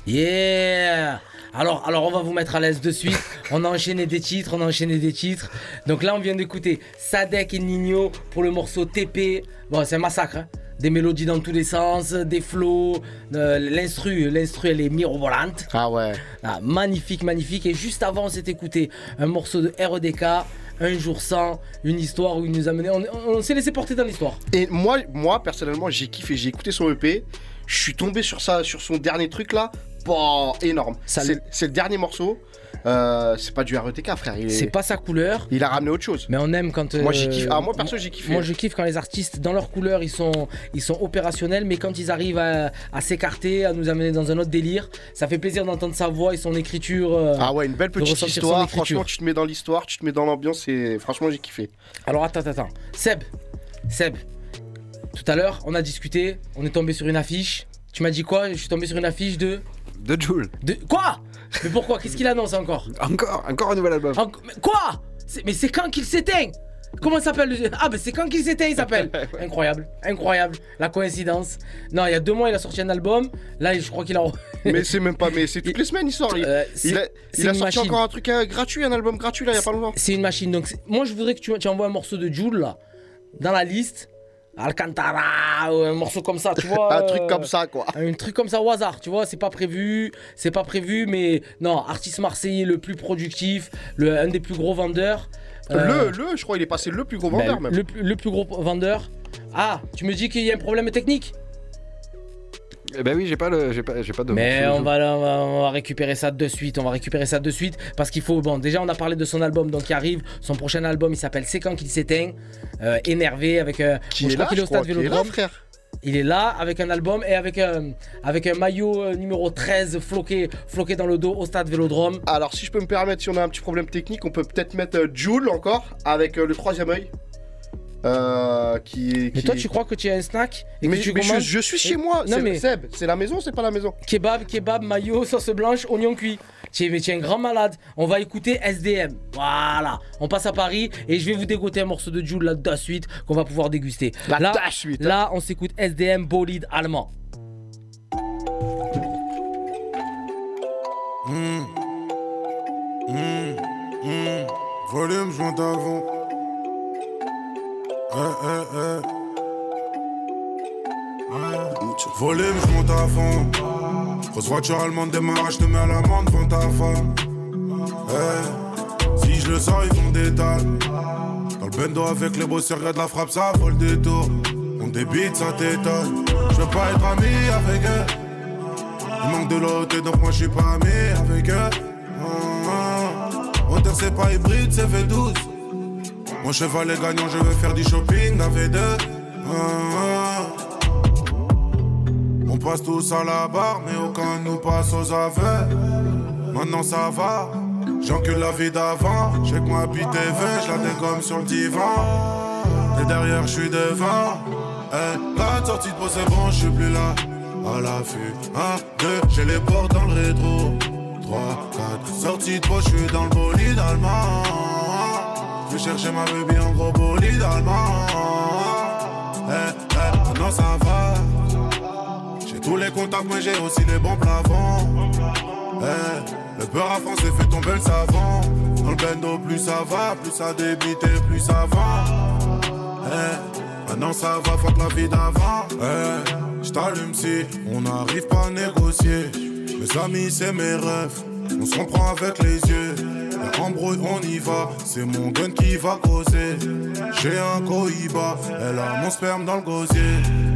Speaker 2: Yeah alors, alors on va vous mettre à l'aise de suite. On a enchaîné des titres, on a enchaîné des titres. Donc là, on vient d'écouter Sadek et Nino pour le morceau TP. Bon, c'est un massacre. hein. Des mélodies dans tous les sens, des flows, euh, l'instru, l'instru elle est mirobolante.
Speaker 3: Ah ouais.
Speaker 2: magnifique, magnifique. Et juste avant, on s'est écouté un morceau de REDK, Un jour sans, une histoire où il nous a mené. On, on s'est laissé porter dans l'histoire.
Speaker 3: Et moi, moi personnellement, j'ai kiffé. J'ai écouté son EP. Je suis tombé sur ça, sur son dernier truc là. Bah, énorme. C'est le dernier morceau. Euh, c'est pas du RETK, frère. Est-
Speaker 2: C'est pas sa couleur.
Speaker 3: Il a ramené autre chose.
Speaker 2: Mais on aime quand.
Speaker 3: Moi, j'ai
Speaker 2: euh,
Speaker 3: kiffé. Ah, moi, perso, j'ai kiffé.
Speaker 2: Moi, je kiffe quand les artistes, dans leur couleur, ils sont, ils sont opérationnels, mais quand ils arrivent à, à s'écarter, à nous amener dans un autre délire, ça fait plaisir d'entendre sa voix et son écriture. euh,
Speaker 3: Ah ouais, une belle petite histoire. Franchement, tu te mets dans l'histoire, tu te mets dans l'ambiance et franchement, j'ai kiffé.
Speaker 2: Alors attends, attends. Seb, Seb, tout à l'heure, on a discuté, on est tombé sur une affiche. Tu m'as dit quoi? Je suis tombé sur une affiche de.
Speaker 16: De Joule.
Speaker 2: De. Quoi? Mais pourquoi? Qu'est-ce qu'il annonce encore?
Speaker 16: Encore, encore un nouvel album.
Speaker 2: En- mais Quoi? Mais c'est quand qu'il s'éteint? Comment il s'appelle? Le- Ah, mais c'est quand qu'il s'éteint, il s'appelle <laughs> Incroyable, incroyable, la coïncidence. Non, il y a deux mois, il a sorti un album. Là, je crois qu'il a. <laughs>
Speaker 3: mais c'est même pas, mais c'est toutes les semaines, il sort. Il,
Speaker 2: Euh,
Speaker 3: il a, il sorti
Speaker 2: machine.
Speaker 3: encore un truc euh, gratuit, un album gratuit là, il y a pas longtemps.
Speaker 2: C'est une machine. Donc, moi, je voudrais que tu, tu envoies un morceau de Jules là, dans la liste. Alcantara, ou un morceau comme ça, tu vois. <laughs>
Speaker 3: Un truc
Speaker 2: euh,
Speaker 3: comme ça, quoi.
Speaker 2: Un truc comme ça au hasard, tu vois. C'est pas prévu, c'est pas prévu, mais non, artiste marseillais le plus productif, le, un des plus gros vendeurs. Euh,
Speaker 3: Le, le, je crois, il est passé le plus gros
Speaker 2: ben,
Speaker 3: vendeur même.
Speaker 2: le, le plus gros vendeur. Ah, tu me dis qu'il y a un problème technique?
Speaker 16: Eh ben oui, j'ai pas le, j'ai pas, j'ai pas de.
Speaker 2: Mais on va, on va- on va récupérer ça de suite, on va récupérer ça de suite parce qu'il faut, bon déjà on a parlé de son album donc qui arrive, son prochain album il s'appelle C'est quand qu'il s'éteint, Euh, énervé avec, euh,
Speaker 3: Qui
Speaker 2: bon,
Speaker 3: est
Speaker 2: je crois
Speaker 3: là,
Speaker 2: qu'il est
Speaker 3: je
Speaker 2: au stade Vélodrome.
Speaker 3: frère.
Speaker 2: Il est là avec un album et avec, euh, avec un maillot euh, numéro 13 floqué, floqué dans le dos au stade Vélodrome.
Speaker 3: Alors, si je peux me permettre, si on a un petit problème technique, on peut peut-être mettre euh, Joule encore avec euh, le troisième œil. Euh, qui,
Speaker 2: Mais
Speaker 3: qui-
Speaker 2: toi tu crois que tu as un snack et
Speaker 3: mais,
Speaker 2: que tu
Speaker 3: mais je,
Speaker 2: commandes
Speaker 3: je suis chez moi.
Speaker 2: Non mais
Speaker 3: Seb, c'est la maison, c'est pas la maison.
Speaker 2: Kebab, kebab, maillot, sauce blanche, oignon cuit. Tu es, mais tu es un grand malade. On va écouter SDM. Voilà. On passe à Paris et je vais vous dégoter un morceau de Jules là de suite qu'on va pouvoir déguster.
Speaker 3: La
Speaker 2: là,
Speaker 3: suite, hein.
Speaker 2: là, on s'écoute SDM bolide allemand.
Speaker 15: Mmh. Mmh. Mmh. Volume, avant. Eh, eh, eh. Volume, je monte à fond. Grosse voiture allemande démarre, je te mets à l'amende devant ta femme. Eh. Si je le sens, ils font des dalles. Dans le bendo avec les bosseurs, regarde la frappe, ça vole des tours. On débite, ça t'étonne. Je veux pas être ami avec eux. Il manque de l'autre, donc moi je suis pas ami avec eux. Ah, ah. Auteur, c'est pas hybride, c'est fait 12 Mon cheval est gagnant, je veux faire du shopping avec deux. Ah, Ah, On passe tous à la barre, mais aucun nous passe aux aveux. Maintenant ça va, j'encule la vie d'avant. J'ai que ma bite est je la dégomme sur le divan. Et derrière, je suis devant. Eh, la sortie de c'est bon, je suis plus là. À l'affût, 1, 2, j'ai les portes dans le rétro. 3, 4, sortie de je suis dans le bolide allemand. Je vais chercher ma baby en gros bolide allemand. Eh, eh, maintenant ça va. J'ai tous les contacts, mais j'ai aussi les bons plafonds. Eh, le peur à français fait tomber le savant. Dans le bendo, plus ça va, plus ça débite et plus ça va. Eh, maintenant ça va, fuck la vie d'avant. Eh, j't'allume si on n'arrive pas à négocier. Mes amis, c'est mes rêves. On se comprend avec les yeux. Embrouille, on y va. C'est mon gun qui va causer. J'ai un cohiba. Elle a mon sperme dans le gosier.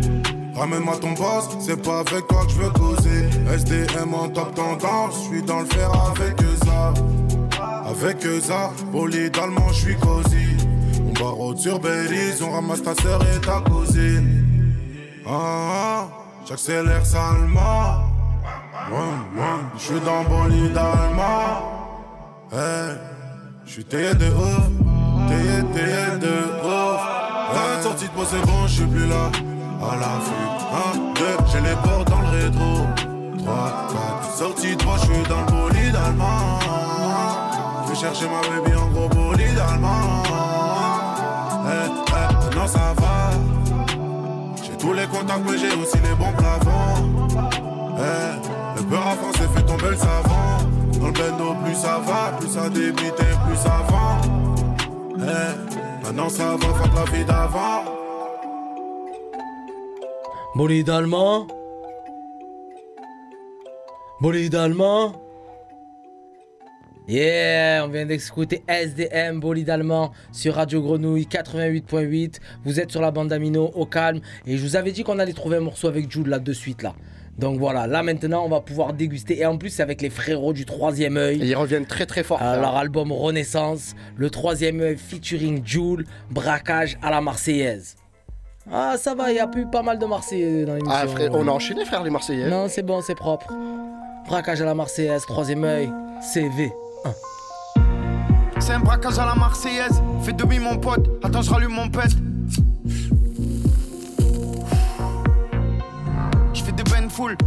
Speaker 15: Ramène-moi ton boss, c'est pas avec toi que je veux causer. SDM en top tendance, je suis dans le fer avec ça. Avec ça, bolide allemand, je suis cosy. On barre sur Belize, on ramasse ta sœur et ta cousine. Ah, ah, j'accélère salement. Je suis dans bolide allemand. Hey, je suis taillé de ouf, taillé, taillé de ouf. La sortie de peau, c'est bon, je suis plus là. À l'affût, 1, 2, j'ai les portes dans le rétro. 3, 4, sortie de moi, je suis dans le bolide allemand. Je vais chercher ma baby en gros bolide allemand. Eh, eh, maintenant ça va. J'ai tous les contacts, mais j'ai aussi les bons plafonds. Eh, le peur à français fait tomber le savant. Dans le bendo, plus ça va, plus ça débite et plus ça vend. Eh, maintenant ça va, fuck la vie d'avant.
Speaker 2: Bolide allemand. Bolide allemand. Yeah, on vient d'écouter SDM Bolide allemand sur Radio Grenouille 88.8. Vous êtes sur la bande d'Amino au calme et je vous avais dit qu'on allait trouver un morceau avec Jude là de suite là. Donc voilà, là maintenant on va pouvoir déguster et en plus c'est avec les frérots du troisième œil.
Speaker 3: Et ils reviennent très très fort.
Speaker 2: À leur album Renaissance, le troisième œil featuring Jules, braquage à la Marseillaise. Ah ça va, il y a plus pas mal de Marseillais dans l'émission.
Speaker 3: Ah frère, on a enchaîné frère les Marseillais.
Speaker 2: Non c'est bon, c'est propre. Braquage à la Marseillaise, troisième œil, CV.
Speaker 17: C'est un braquage à la Marseillaise. Fais demi mon pote. Attends, je rallume mon pet.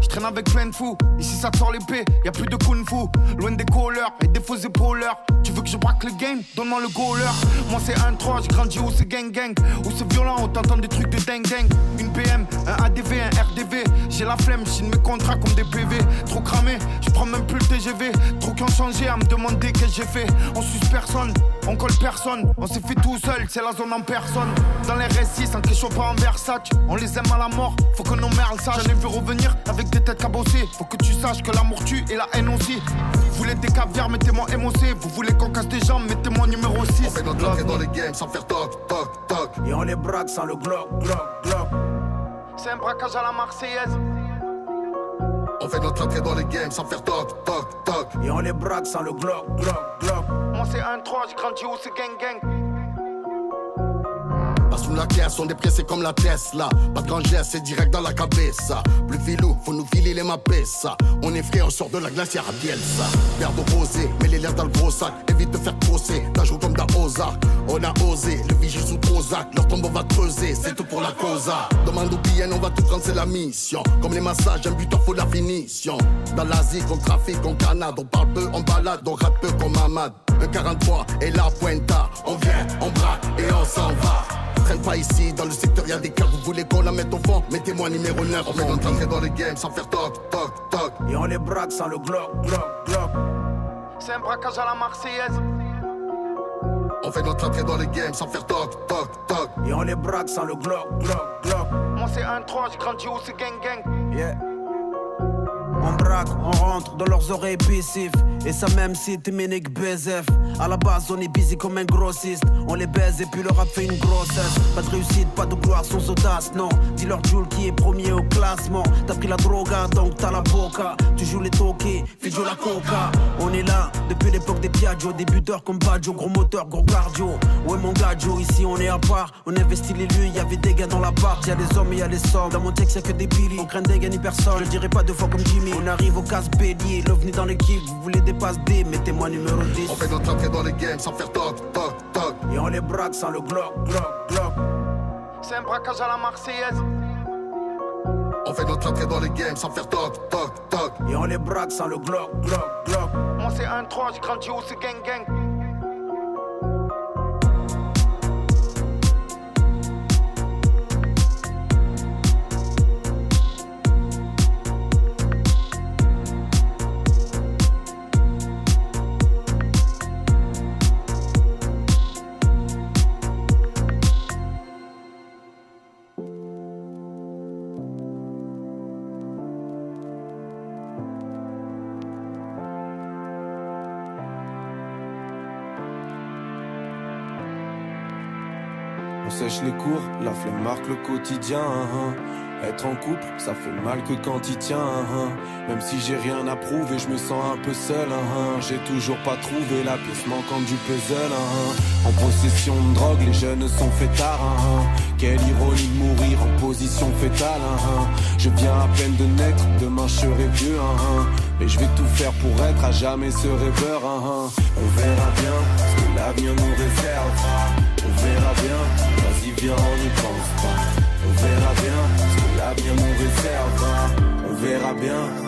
Speaker 17: Je traîne avec plein de fous. Ici ça sort l'épée, y a plus de kung fu. Loin des callers et des faux épauleurs. Tu veux que je braque le game Donne-moi le goaler. Moi c'est un 3, j'ai grandi où c'est gang gang. Où c'est violent, on t'entend des trucs de dingue dingue. Une PM, un ADV, un RDV. J'ai la flemme, je mes contrats comme des PV. Trop cramé, je prends même plus le TGV. Trop qui ont changé à me demander qu'est-ce que j'ai fait. On suce personne, on colle personne. On s'est fait tout seul, c'est la zone en personne. Dans les récits, sans question pas en Versace. On les aime à la mort, faut que nos mères le sachent. J'en ai vu revenir avec des têtes cabossées. Faut que tu saches que l'amour tue et la haine aussi. Vous voulez des caviars, mettez-moi MOC. Vous voulez qu'on casse des jambes, mettez-moi numéro 6.
Speaker 18: On fait notre entrée dans les games sans faire toc, toc, toc.
Speaker 17: Et on les braque sans le glock, glock, glock. C'est un braquage à la Marseillaise.
Speaker 18: On fait notre entrée dans les games sans faire toc, toc, toc.
Speaker 17: Et on les braque sans le glock, glock, glock. Moi c'est un 3, j'ai grandi où c'est gang gang.
Speaker 18: Sous la caisse, on est pressé comme la Tesla. Pas de grand geste, c'est direct dans la cabeza. Plus filou, faut nous filer les ça. On est frais, on sort de la glacière à Bielsa. De rosé, mets les lèvres dans le gros sac. Évite de faire crosser, t'as joué comme dans Ozark. On a osé, le vigile sous Prozac. Leur tombe, on va creuser, c'est tout pour la causa. Demande au BN, on va tout prendre, c'est la mission. Comme les massages, un buteur, faut la finition. Dans l'Asie, on trafique, on Canada. On parle peu, on balade, on rappe peu comme Ahmad. Un 43 et la pointa. On vient, on braque et on s'en va. Traîne pas ici, dans le secteur y'a des cas, vous voulez qu'on la mette au fond Mettez-moi numéro 9 On fait notre entrée dans les games. Sans faire toc, toc, toc.
Speaker 17: Et on les braque sans le glock, glock, glock. C'est un braquage à la Marseillaise.
Speaker 18: On fait notre entrée dans les games sans faire toc, toc, toc.
Speaker 17: Et on les braque sans le glock, glock, glock. Moi c'est un 3, j'ai grandi où c'est gang gang. Yeah On braque
Speaker 19: on rentre dans leurs oreilles bissifs. Et ça même si ménique BZF. À la base, on est busy comme un grossiste. On les baise et puis le rap fait une grossesse. Pas de réussite, pas de gloire sans audace, non. Dis-leur Jules qui est premier au classement. T'as pris la droga, donc t'as la boca. Tu joues les toqués, fais la coca. On est là depuis l'époque des Piaggio. Débuteurs comme Baggio, gros moteur, gros cardio. Ouais, mon gars, Joe, ici on est à part. On investit les lieux, y avait des gars dans la part. Y'a des hommes et y'a des sommes. Dans mon texte, y'a que des billy. On craint des gars ni personne. Je le dirai pas deux fois comme Jimmy. On arrive au casse bélier. L'ovni dans l'équipe, vous voulez des passes D, mettez-moi numéro 10.
Speaker 18: On fait notre entrée dans les games sans faire toc, toc, toc.
Speaker 19: Et on les braque sans le glock, glock, glock.
Speaker 17: C'est un braquage à la Marseillaise.
Speaker 18: On fait notre entrée dans les games sans faire toc, toc, toc.
Speaker 19: Et on les braque sans le glock, glock, glock.
Speaker 17: Moi c'est 1-3, j'ai grandi où c'est gang gang.
Speaker 20: Les cours, la flemme marque le quotidien. Être en couple, ça fait mal que quand il tient. Même si j'ai rien à prouver, je me sens un peu seul. J'ai toujours pas trouvé la pièce manquante du puzzle. En possession de drogue, les jeunes sont fêtards. Quelle ironie de mourir en position fétale. Je viens à peine de naître, demain je serai vieux. Mais je vais tout faire pour être à jamais ce rêveur. On verra bien ce que l'avenir nous réservera. On verra bien, viens, on n'y pense pas. On verra bien ce que l'avenir nous réservera. On verra bien,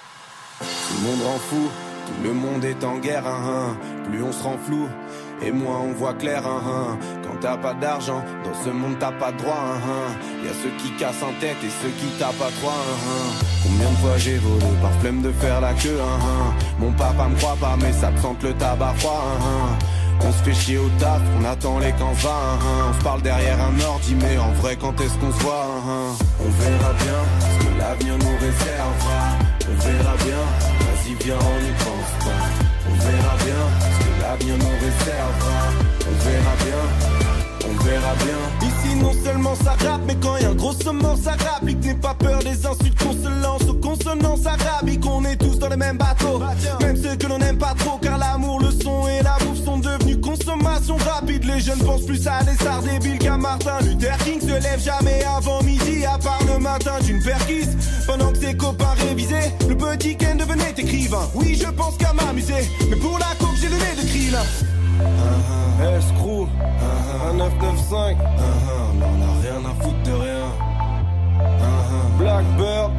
Speaker 20: Tout le monde rend fou, tout le monde est en guerre. hein, hein. Plus on se rend flou, et moins on voit clair. hein, hein. Quand t'as pas d'argent, dans ce monde t'as pas de droit. hein, hein. Y a ceux qui cassent en tête et ceux qui tapent à trois. Combien de fois j'ai volé par flemme de faire la queue. Mon papa me croit pas, mais ça sente le tabac froid. On se fait chier au taf, on attend les camps hein, hein. On se parle derrière un ordi, mais en vrai quand est-ce qu'on se voit hein. On verra bien ce que l'avenir nous réservera On verra bien, vas-y viens on n'y pense pas. On verra bien ce que l'avenir nous réservera. On verra bien, on verra bien.
Speaker 21: Ici non seulement ça rappe mais quand y a un gros saumon ça rapique N'aie pas peur des insultes qu'on se lance aux consonances arabiques On est tous dans le même bateau. Même ceux que l'on n'aime pas Les jeunes pensent plus à des stars débiles qu'à Martin Luther King. Se lève jamais avant midi À part le matin d'une perquise. Pendant que ses copains révisaient Le petit Ken devenait écrivain. Oui je pense qu'à m'amuser Mais pour la coke j'ai le nez de krill
Speaker 20: Escrew, un 995, mais on a rien à foutre de rien.
Speaker 21: Blackbird,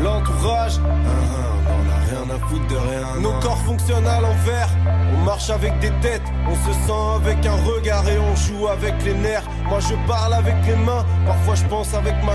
Speaker 21: l'entourage,
Speaker 20: on a rien à foutre de rien.
Speaker 21: Nos corps fonctionnent à l'envers. On marche avec des têtes, on se sent avec un regard et on joue avec les nerfs. Moi je parle avec les mains, parfois je pense avec ma.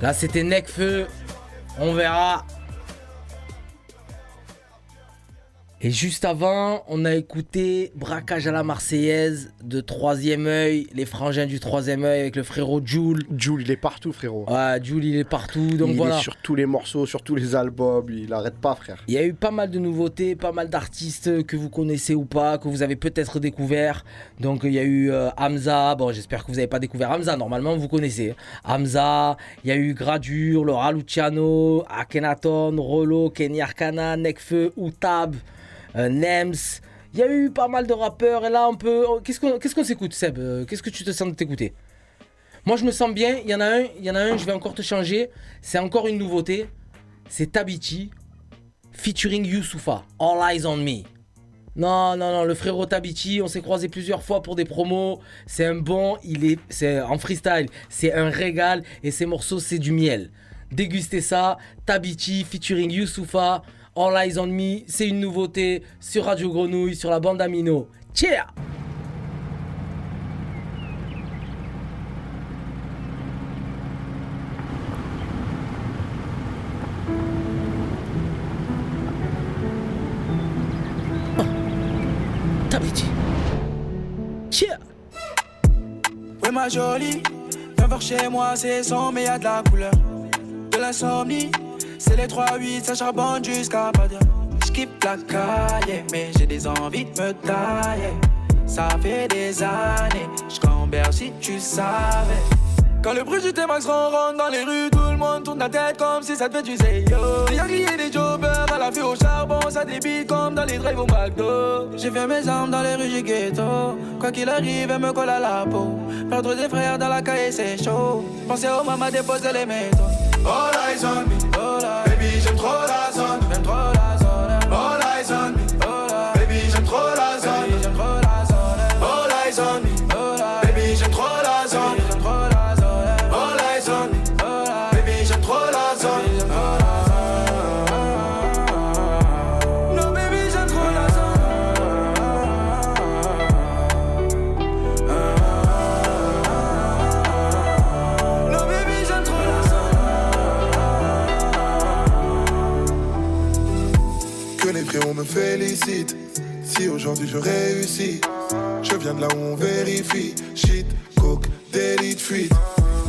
Speaker 2: Là c'était Necfeu. On verra. Et juste avant, on a écouté Braquage à la Marseillaise de Troisième œil, les frangins du Troisième œil avec le frérot Jules.
Speaker 3: Jules, il est partout, frérot.
Speaker 2: Ouais, Jules, il est partout. Donc
Speaker 3: il
Speaker 2: voilà.
Speaker 3: est sur tous les morceaux, sur tous les albums, il arrête pas, frère.
Speaker 2: Il y a eu pas mal de nouveautés, pas mal d'artistes que vous connaissez ou pas, que vous avez peut-être découvert. Donc il y a eu euh, Hamza, bon j'espère que vous n'avez pas découvert Hamza, normalement vous connaissez. Hamza, il y a eu Gradure, Laura Luciano, Akhenaton, Rolo, Kenny Arcana, Nekfeu, Outab, euh, Nems. Il y a eu pas mal de rappeurs et là on peut... oh, Qu'est-ce qu'on qu'est-ce qu'on s'écoute Seb? Euh, Qu'est-ce que tu te sens de t'écouter? Moi je me sens bien, il y en a un, il y en a un, je vais encore te changer. C'est encore une nouveauté. C'est Tabichi featuring Youssoufa, All Eyes on Me. Non, non, non, le frérot Tabichi, on s'est croisé plusieurs fois pour des promos. C'est un bon, il est, c'est en freestyle, c'est un régal et ces morceaux, c'est du miel. Dégustez ça, Tabichi featuring Youssoufa, All Eyes on Me, c'est une nouveauté sur Radio Grenouille, sur la bande Amino. Cheers!
Speaker 22: Ouais ma jolie, viens voir chez moi, c'est sombre mais y'a de la couleur. De l'insomnie, c'est les 3-8, ça charbonne jusqu'à pas d'heure. J'kippe la caille, mais j'ai des envies de me tailler. Ça fait des années, j'cambère si tu savais. Quand le bruit du T-Max ronronne dans les rues, tout le monde tourne la tête comme si ça devait du yo. Des Yankees et des jobbers à la vue au charbon, ça débite comme dans les drives au McDo. J'ai fait mes armes dans les rues du ghetto. Quoi qu'il arrive, elle me colle à la peau. Perdre des frères dans la caille, c'est chaud. Pensez au maman déposer les métaux.
Speaker 14: All eyes on me. Baby, j'aime trop la zone.
Speaker 22: J'aime trop la
Speaker 14: me félicitent. Si aujourd'hui je réussis, je viens de là où on vérifie. Shit, coke, délit de fuite.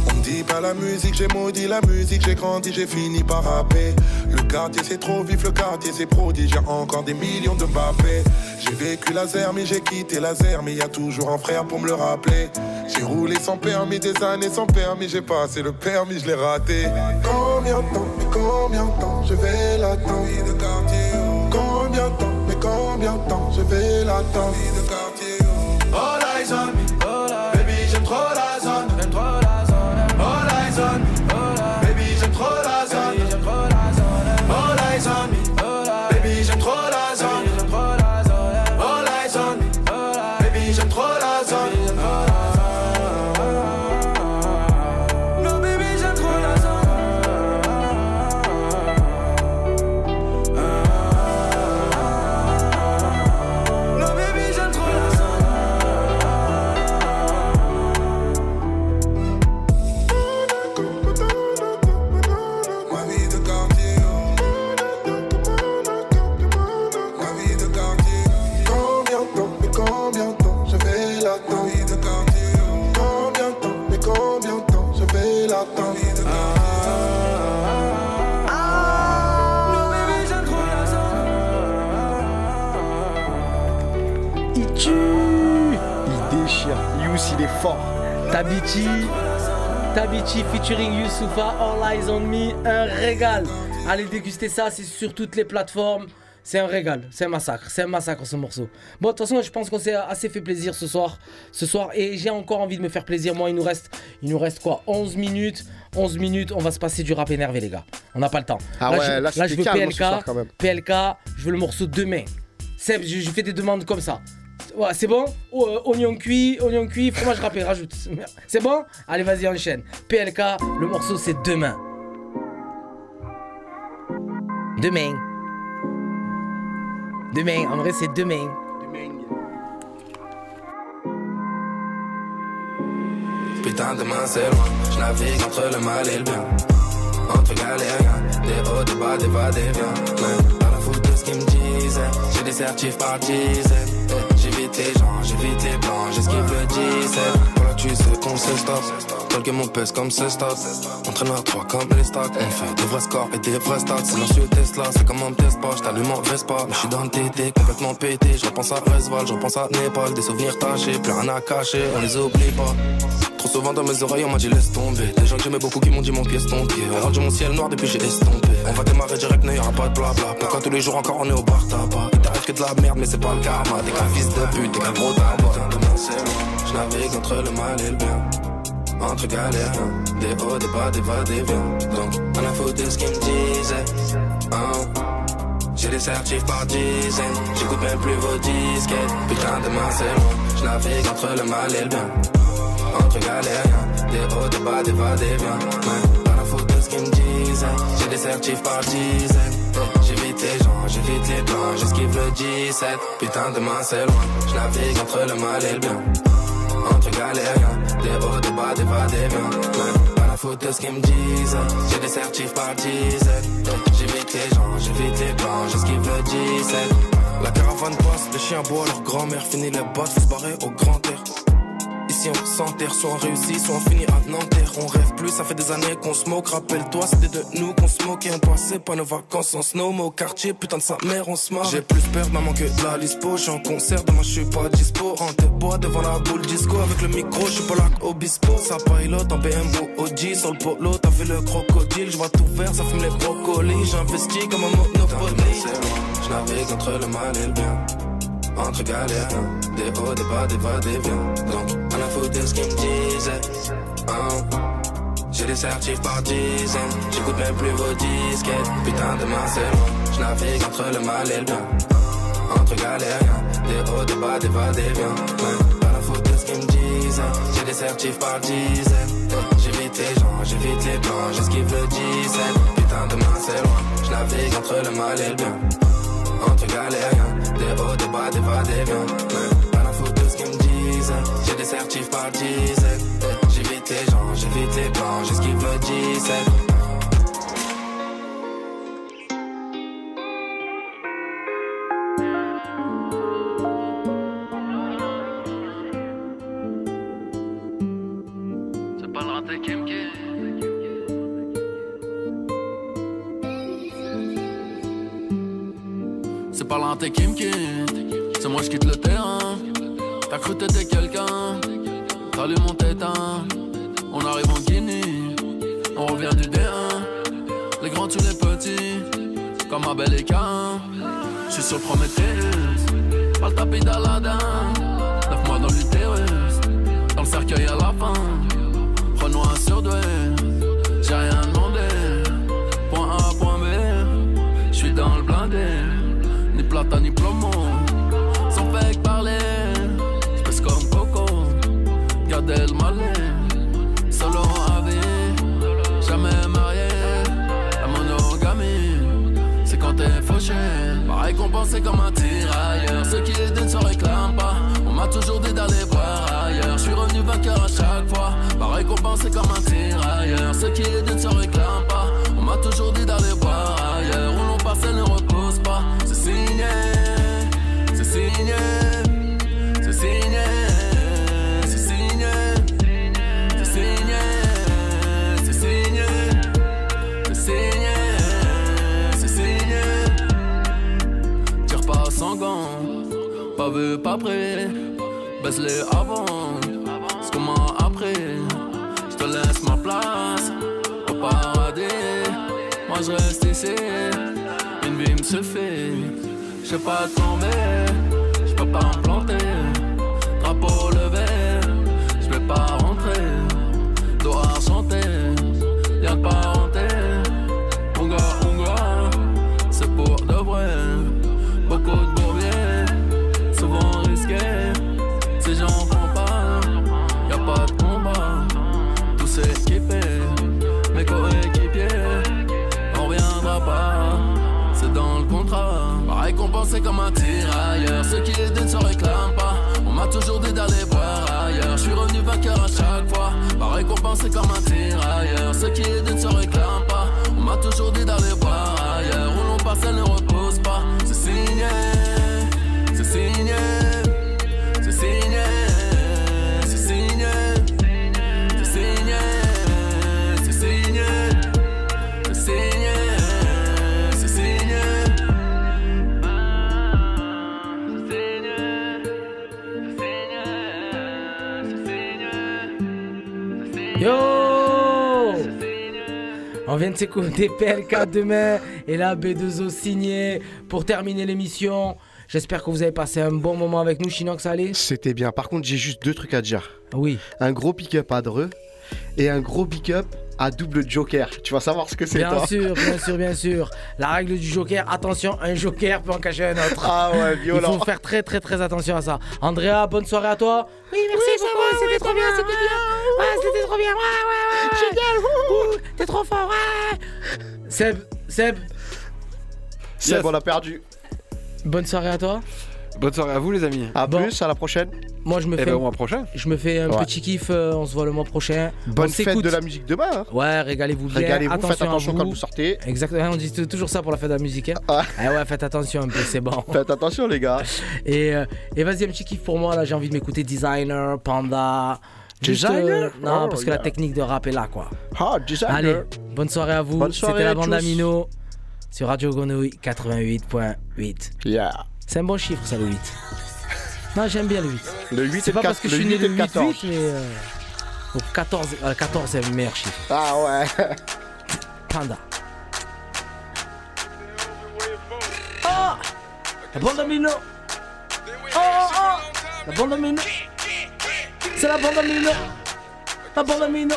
Speaker 14: On me dit pas la musique, j'ai maudit la musique, j'ai grandi, j'ai fini par rapper. Le quartier c'est trop vif, le quartier c'est prodige, y a encore des millions de Mbappé. J'ai vécu la mais j'ai quitté la mais y a toujours un frère pour me le rappeler. J'ai roulé sans permis, des années sans permis, j'ai passé le permis, je l'ai raté. Combien de temps, mais combien de temps je vais l'attendre? De quartier, Combien de temps, mais combien de temps je vais l'attendre? All eyes on me, baby j'aime trop la
Speaker 2: Youssoufa, All Eyes on Me, un régal. Allez déguster ça, c'est sur toutes les plateformes. C'est un régal, c'est un massacre, c'est un massacre ce morceau. Bon, de toute façon, je pense qu'on s'est assez fait plaisir ce soir, ce soir, et j'ai encore envie de me faire plaisir. Moi, il nous reste, il nous reste quoi 11 minutes, 11 minutes, on va se passer du rap énervé, les gars. On n'a pas le temps.
Speaker 3: Ah ouais,
Speaker 2: je,
Speaker 3: là,
Speaker 2: je veux
Speaker 3: calme,
Speaker 2: PLK,
Speaker 3: ce soir, quand même.
Speaker 2: PLK, je veux le morceau demain. Seb, je, je fais des demandes comme ça. Ouais, c'est bon Oh, euh, Oignon cuit, oignon cuit, fromage râpé, rajoute. C'est bon Allez, vas-y, enchaîne. PLK, le morceau c'est demain. Demain. Demain, en vrai c'est demain.
Speaker 23: Putain, demain c'est loin. Je navigue entre le mal et le bien. Entre galériens, des hauts, des bas, des va, des viens. J'ai des certifs par dizaines. J'évite les gens, j'évite les blancs, j'esquive le 17. Voilà, tu sais qu'on se stop. Toi le game on pèse comme ce stop. Entraîneur à 3 comme les stocks. On fait des vrais scores et des vrais stats. C'est l'ancien Tesla, c'est comme un test pas. J't'allume en Vespa. Mais j'suis dans le TT, complètement pété. Je repense à Resval, je repense à Népal. Des souvenirs tachés, plus rien à cacher. On les oublie pas. Souvent dans mes oreilles, on m'a dit laisse tomber. Des gens que j'aimais beaucoup qui m'ont dit mon pied est ton pied. Rendu mon ciel noir depuis j'ai estompé. On va démarrer direct, n'y aura pas de blabla. Pourquoi tous les jours encore on est au bar tabac? Il t'arrive que de la merde, mais c'est pas le karma. T'es qu'un fils de pute, t'es qu'un gros tabac. Je navigue entre le mal et le bien. Entre galères, hein. des hauts, des bas, des va, des viens. Donc, on a foutu de ce qu'ils me disaient. Hein. J'ai des certifs par dizaines. J'écoute même plus vos disquettes. Putain, demain c'est loin. Je entre le mal et le bien. Entre galériens, des hauts, des bas, des va, des. Ouais, pas la faute de ce qu'ils me disaient. J'ai des certifs par dizaines. J'évite les gens, j'évite les plans, j'esquive le 17. Putain, demain c'est loin. Je navigue entre le mal et le bien. Entre galériens, des hauts, des bas, des va, des. Ouais, pas la faute de ce qu'ils me disent. J'ai des certifs par dizaines. J'évite les gens, j'évite les plans, j'esquive le 17. La caravane passe, les chiens boivent, leur grand-mère finit les bottes, faut se au grand air. Ici on s'enterre, soit on réussit, soit on finit à Nanterre. On rêve plus, ça fait des années qu'on se moque. Rappelle-toi, c'était de nous qu'on se moquait. On passait pas nos vacances en snow, mais au quartier, putain de sa mère, on se marre. J'ai plus peur maman que de la lispo. J'suis en concert, demain j'suis pas dispo. Rentre bois devant la boule disco. Avec le micro, j'suis pas là obispo. Ça pilote en BMW OG sur le polo. T'as vu le crocodile, j'vois tout vert, ça fume les brocolis. J'investis comme un monopoly. J'navigue entre le mal et le bien entre galères, des hauts, des bas, des va, des viens. Donc, on a foutu de ce qu'ils me disaient. J'ai des certifs par dizaines, j'écoute même plus vos disquettes. Putain, demain c'est loin, j'navigue entre le mal et le bien. Entre galériens, des hauts, des bas, des va, des viens. Ouais, pas la faute de ce qu'ils me disaient. J'ai des certifs par dizaines. J'évite les gens, j'évite les plans, j'esquive le 17. Putain, demain c'est loin, j'navigue entre le mal et le bien entre galériens Des hauts, des bas, des va, des viens pas la de ce qu'ils me disent. J'ai des certifs par dizaines J'évite les gens, j'évite les plans J'esquive le 17
Speaker 24: Qui c'est moi je quitte le terrain. T'as cru t'étais quelqu'un, salut mon tétin. On arrive en Guinée, on revient du D1. Les grands tuent les petits, comme Abel et Cain. J'suis sur Prometheus, pas le tapis d'Aladin. Neuf mois dans l'utérus, dans le cercueil à la fin. Comme un tirailleur. Ceux qui les donnent se réclament pas. On m'a toujours dit d'aller voir ailleurs. J'suis revenu vainqueur à chaque fois. Pas récompensé comme un tirailleur. Ceux qui les donnent se réclament pas. On m'a toujours dit d'aller pas vu, pas prêt. Baisse-les avant, ce qu'on m'a appris. J'te laisse ma place au paradis. Moi je reste ici, une vie me suffit. J'sais pas tomber, j'peux pas me planter. Drapeau levé, j'vais pas rentrer. Dos argenté, y'a de Comme un tirailleur. Ceux qui les donnent se réclament pas. On m'a toujours dit d'aller voir ailleurs. Je suis revenu vainqueur à chaque fois. Pas récompensé comme un tirailleur.
Speaker 2: Vient de s'écouter PLK demain et là B2O signé pour terminer l'émission. J'espère que vous avez passé un bon moment avec nous, Chinox allez
Speaker 3: C'était bien. Par contre, j'ai juste deux trucs à dire.
Speaker 2: Oui.
Speaker 3: Un gros pick-up à Dreux et un gros pick-up à double joker. Tu vas savoir ce que c'est,
Speaker 2: Bien
Speaker 3: toi.
Speaker 2: sûr, bien sûr, bien sûr. La règle du joker, attention, un joker peut en cacher un autre.
Speaker 3: Ah ouais, violent.
Speaker 2: Il faut faire très très très attention à ça. Andrea, bonne soirée à toi. Oui, merci beaucoup, c'était trop bien, c'était bien. Ouais, c'était trop bien, ouais, ouais, ouais. Génial, ouh, t'es trop fort, ouais. Seb, Seb,
Speaker 3: Seb,
Speaker 2: Yes.
Speaker 3: on a perdu.
Speaker 2: bonne soirée à toi.
Speaker 16: Bonne soirée à vous, les amis.
Speaker 3: À
Speaker 2: Bon.
Speaker 3: plus, à la prochaine.
Speaker 2: Moi, je me
Speaker 16: Et
Speaker 2: fais,
Speaker 16: ben, au mois prochain.
Speaker 2: je me fais un
Speaker 3: Ouais.
Speaker 2: petit kiff. euh, on se voit le mois prochain.
Speaker 3: Bonne
Speaker 2: On
Speaker 3: fête de la musique demain. hein.
Speaker 2: Ouais, régalez-vous bien.
Speaker 3: Régalez-vous,
Speaker 2: attention
Speaker 3: faites attention
Speaker 2: à
Speaker 3: quand
Speaker 2: vous.
Speaker 3: sortez.
Speaker 2: Exactement, on dit toujours ça pour la fête de la musique. Hein.
Speaker 3: Ah.
Speaker 2: Ah ouais, faites attention un peu, c'est bon.
Speaker 3: Faites attention, les gars.
Speaker 2: Et, euh, et vas-y, un petit kiff pour moi. Là, j'ai envie de m'écouter Designer, Panda.
Speaker 3: Designer?
Speaker 2: euh, Non,
Speaker 3: Oh,
Speaker 2: parce que la technique de rap est là, quoi.
Speaker 3: Ah, designer.
Speaker 2: Allez, bonne soirée à vous.
Speaker 3: Bonne
Speaker 2: C'était la bande. Amino sur Radio Grenouille 88.8.
Speaker 3: Yeah.
Speaker 2: C'est un bon chiffre, ça, le 8. <laughs> Non, j'aime bien le 8.
Speaker 3: Le 8
Speaker 2: C'est pas parce que je
Speaker 3: 4
Speaker 2: suis né
Speaker 3: le 8 et
Speaker 2: le
Speaker 3: le
Speaker 2: 8,
Speaker 3: 14.
Speaker 2: mais. Euh... donc 14, euh, 14 c'est le meilleur chiffre.
Speaker 3: Ah ouais.
Speaker 2: Panda. Oh La bande Amino oh oh La bande Amino C'est la bande Amino La bande Amino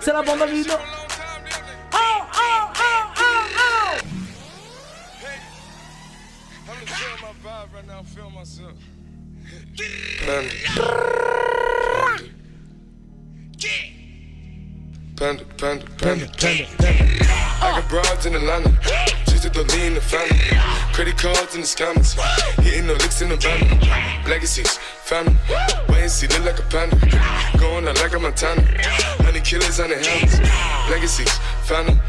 Speaker 2: C'est la bande Amino Oh oh oh oh oh
Speaker 14: Panda, panda, panda, panda, panda. I got broads in Atlanta, just to the lean the family. Credit cards in the scammers, hitting the licks in the van. Legacies, family, wait and see, look like a panda. Going out like a Montana, honey killers on the helmets. Legacies, family,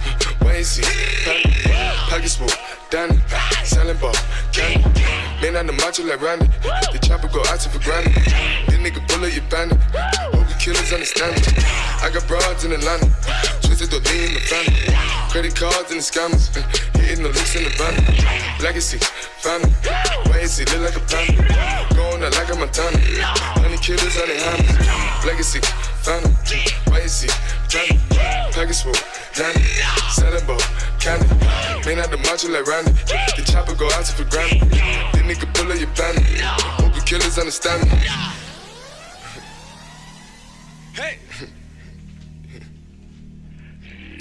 Speaker 14: wait and see, family. Pockets full, Danny, selling ball, candy. Man on the macho like Randy, the chopper go out to it. I got broads in Atlanta, twisted the lean in the family. Credit cards and the scammers, uh, hitting the licks in the van. Legacy, family, is it look like a panda? Going out like a Montana, honey killers on the hammers. Legacy, family, is it family? Full, Danny, ball, candy. Man out the macho like Randy, the chopper go out to for granted. This nigga pull up your bandit, hope you killers understand me.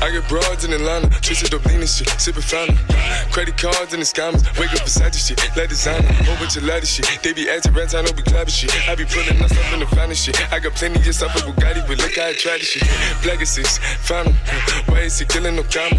Speaker 14: I get broads in Atlanta, twisted up lean and shit, sippin' fountain. Credit cards and the scammers, wake up beside your shit, let designer, bunch of ladder shit. They be acting rats, I don't be clapping shit. I be pulling up in the finest shit. I got plenty of stuff with Bugatti, but look how I try this shit. Black is six, fountain, why is he killing no comma?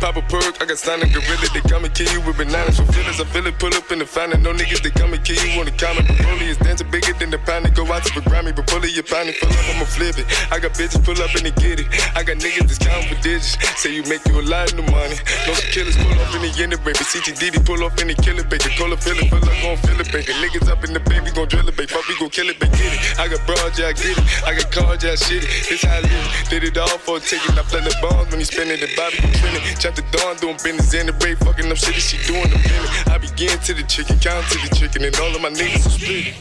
Speaker 14: Pop a perk, I got stunning gorilla, they come and kill you with bananas. For feelings, I feel it, pull up in the fountain. No niggas, they come and kill you on the comment. Broly is dancing bigger than the pound, go out to the Grammy, but pull it, your pound, pull up, I'ma flip it. I got bitches pull up and they get it. I got niggas that's counting for Say you make you a lot of money. No some killers pull up in the end, baby. CTDD pull up in the killer, baby. Pull up, feel it, feel like gon' feel it, baby. Niggas up in the baby, gon' drill it, baby. Fuck, we gon' kill it, baby. Get it. I got broad, yeah, I get it. I got cards, yeah, I shit it. This how I live. Did it all for a ticket. I play the bombs when he spinning the Bobby, you spinning. Chop the dawn, doing business in the break, fucking up shit. She doing the minute. I begin to the chicken, count to the chicken, and all of my niggas are split.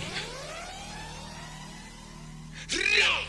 Speaker 14: Yeah.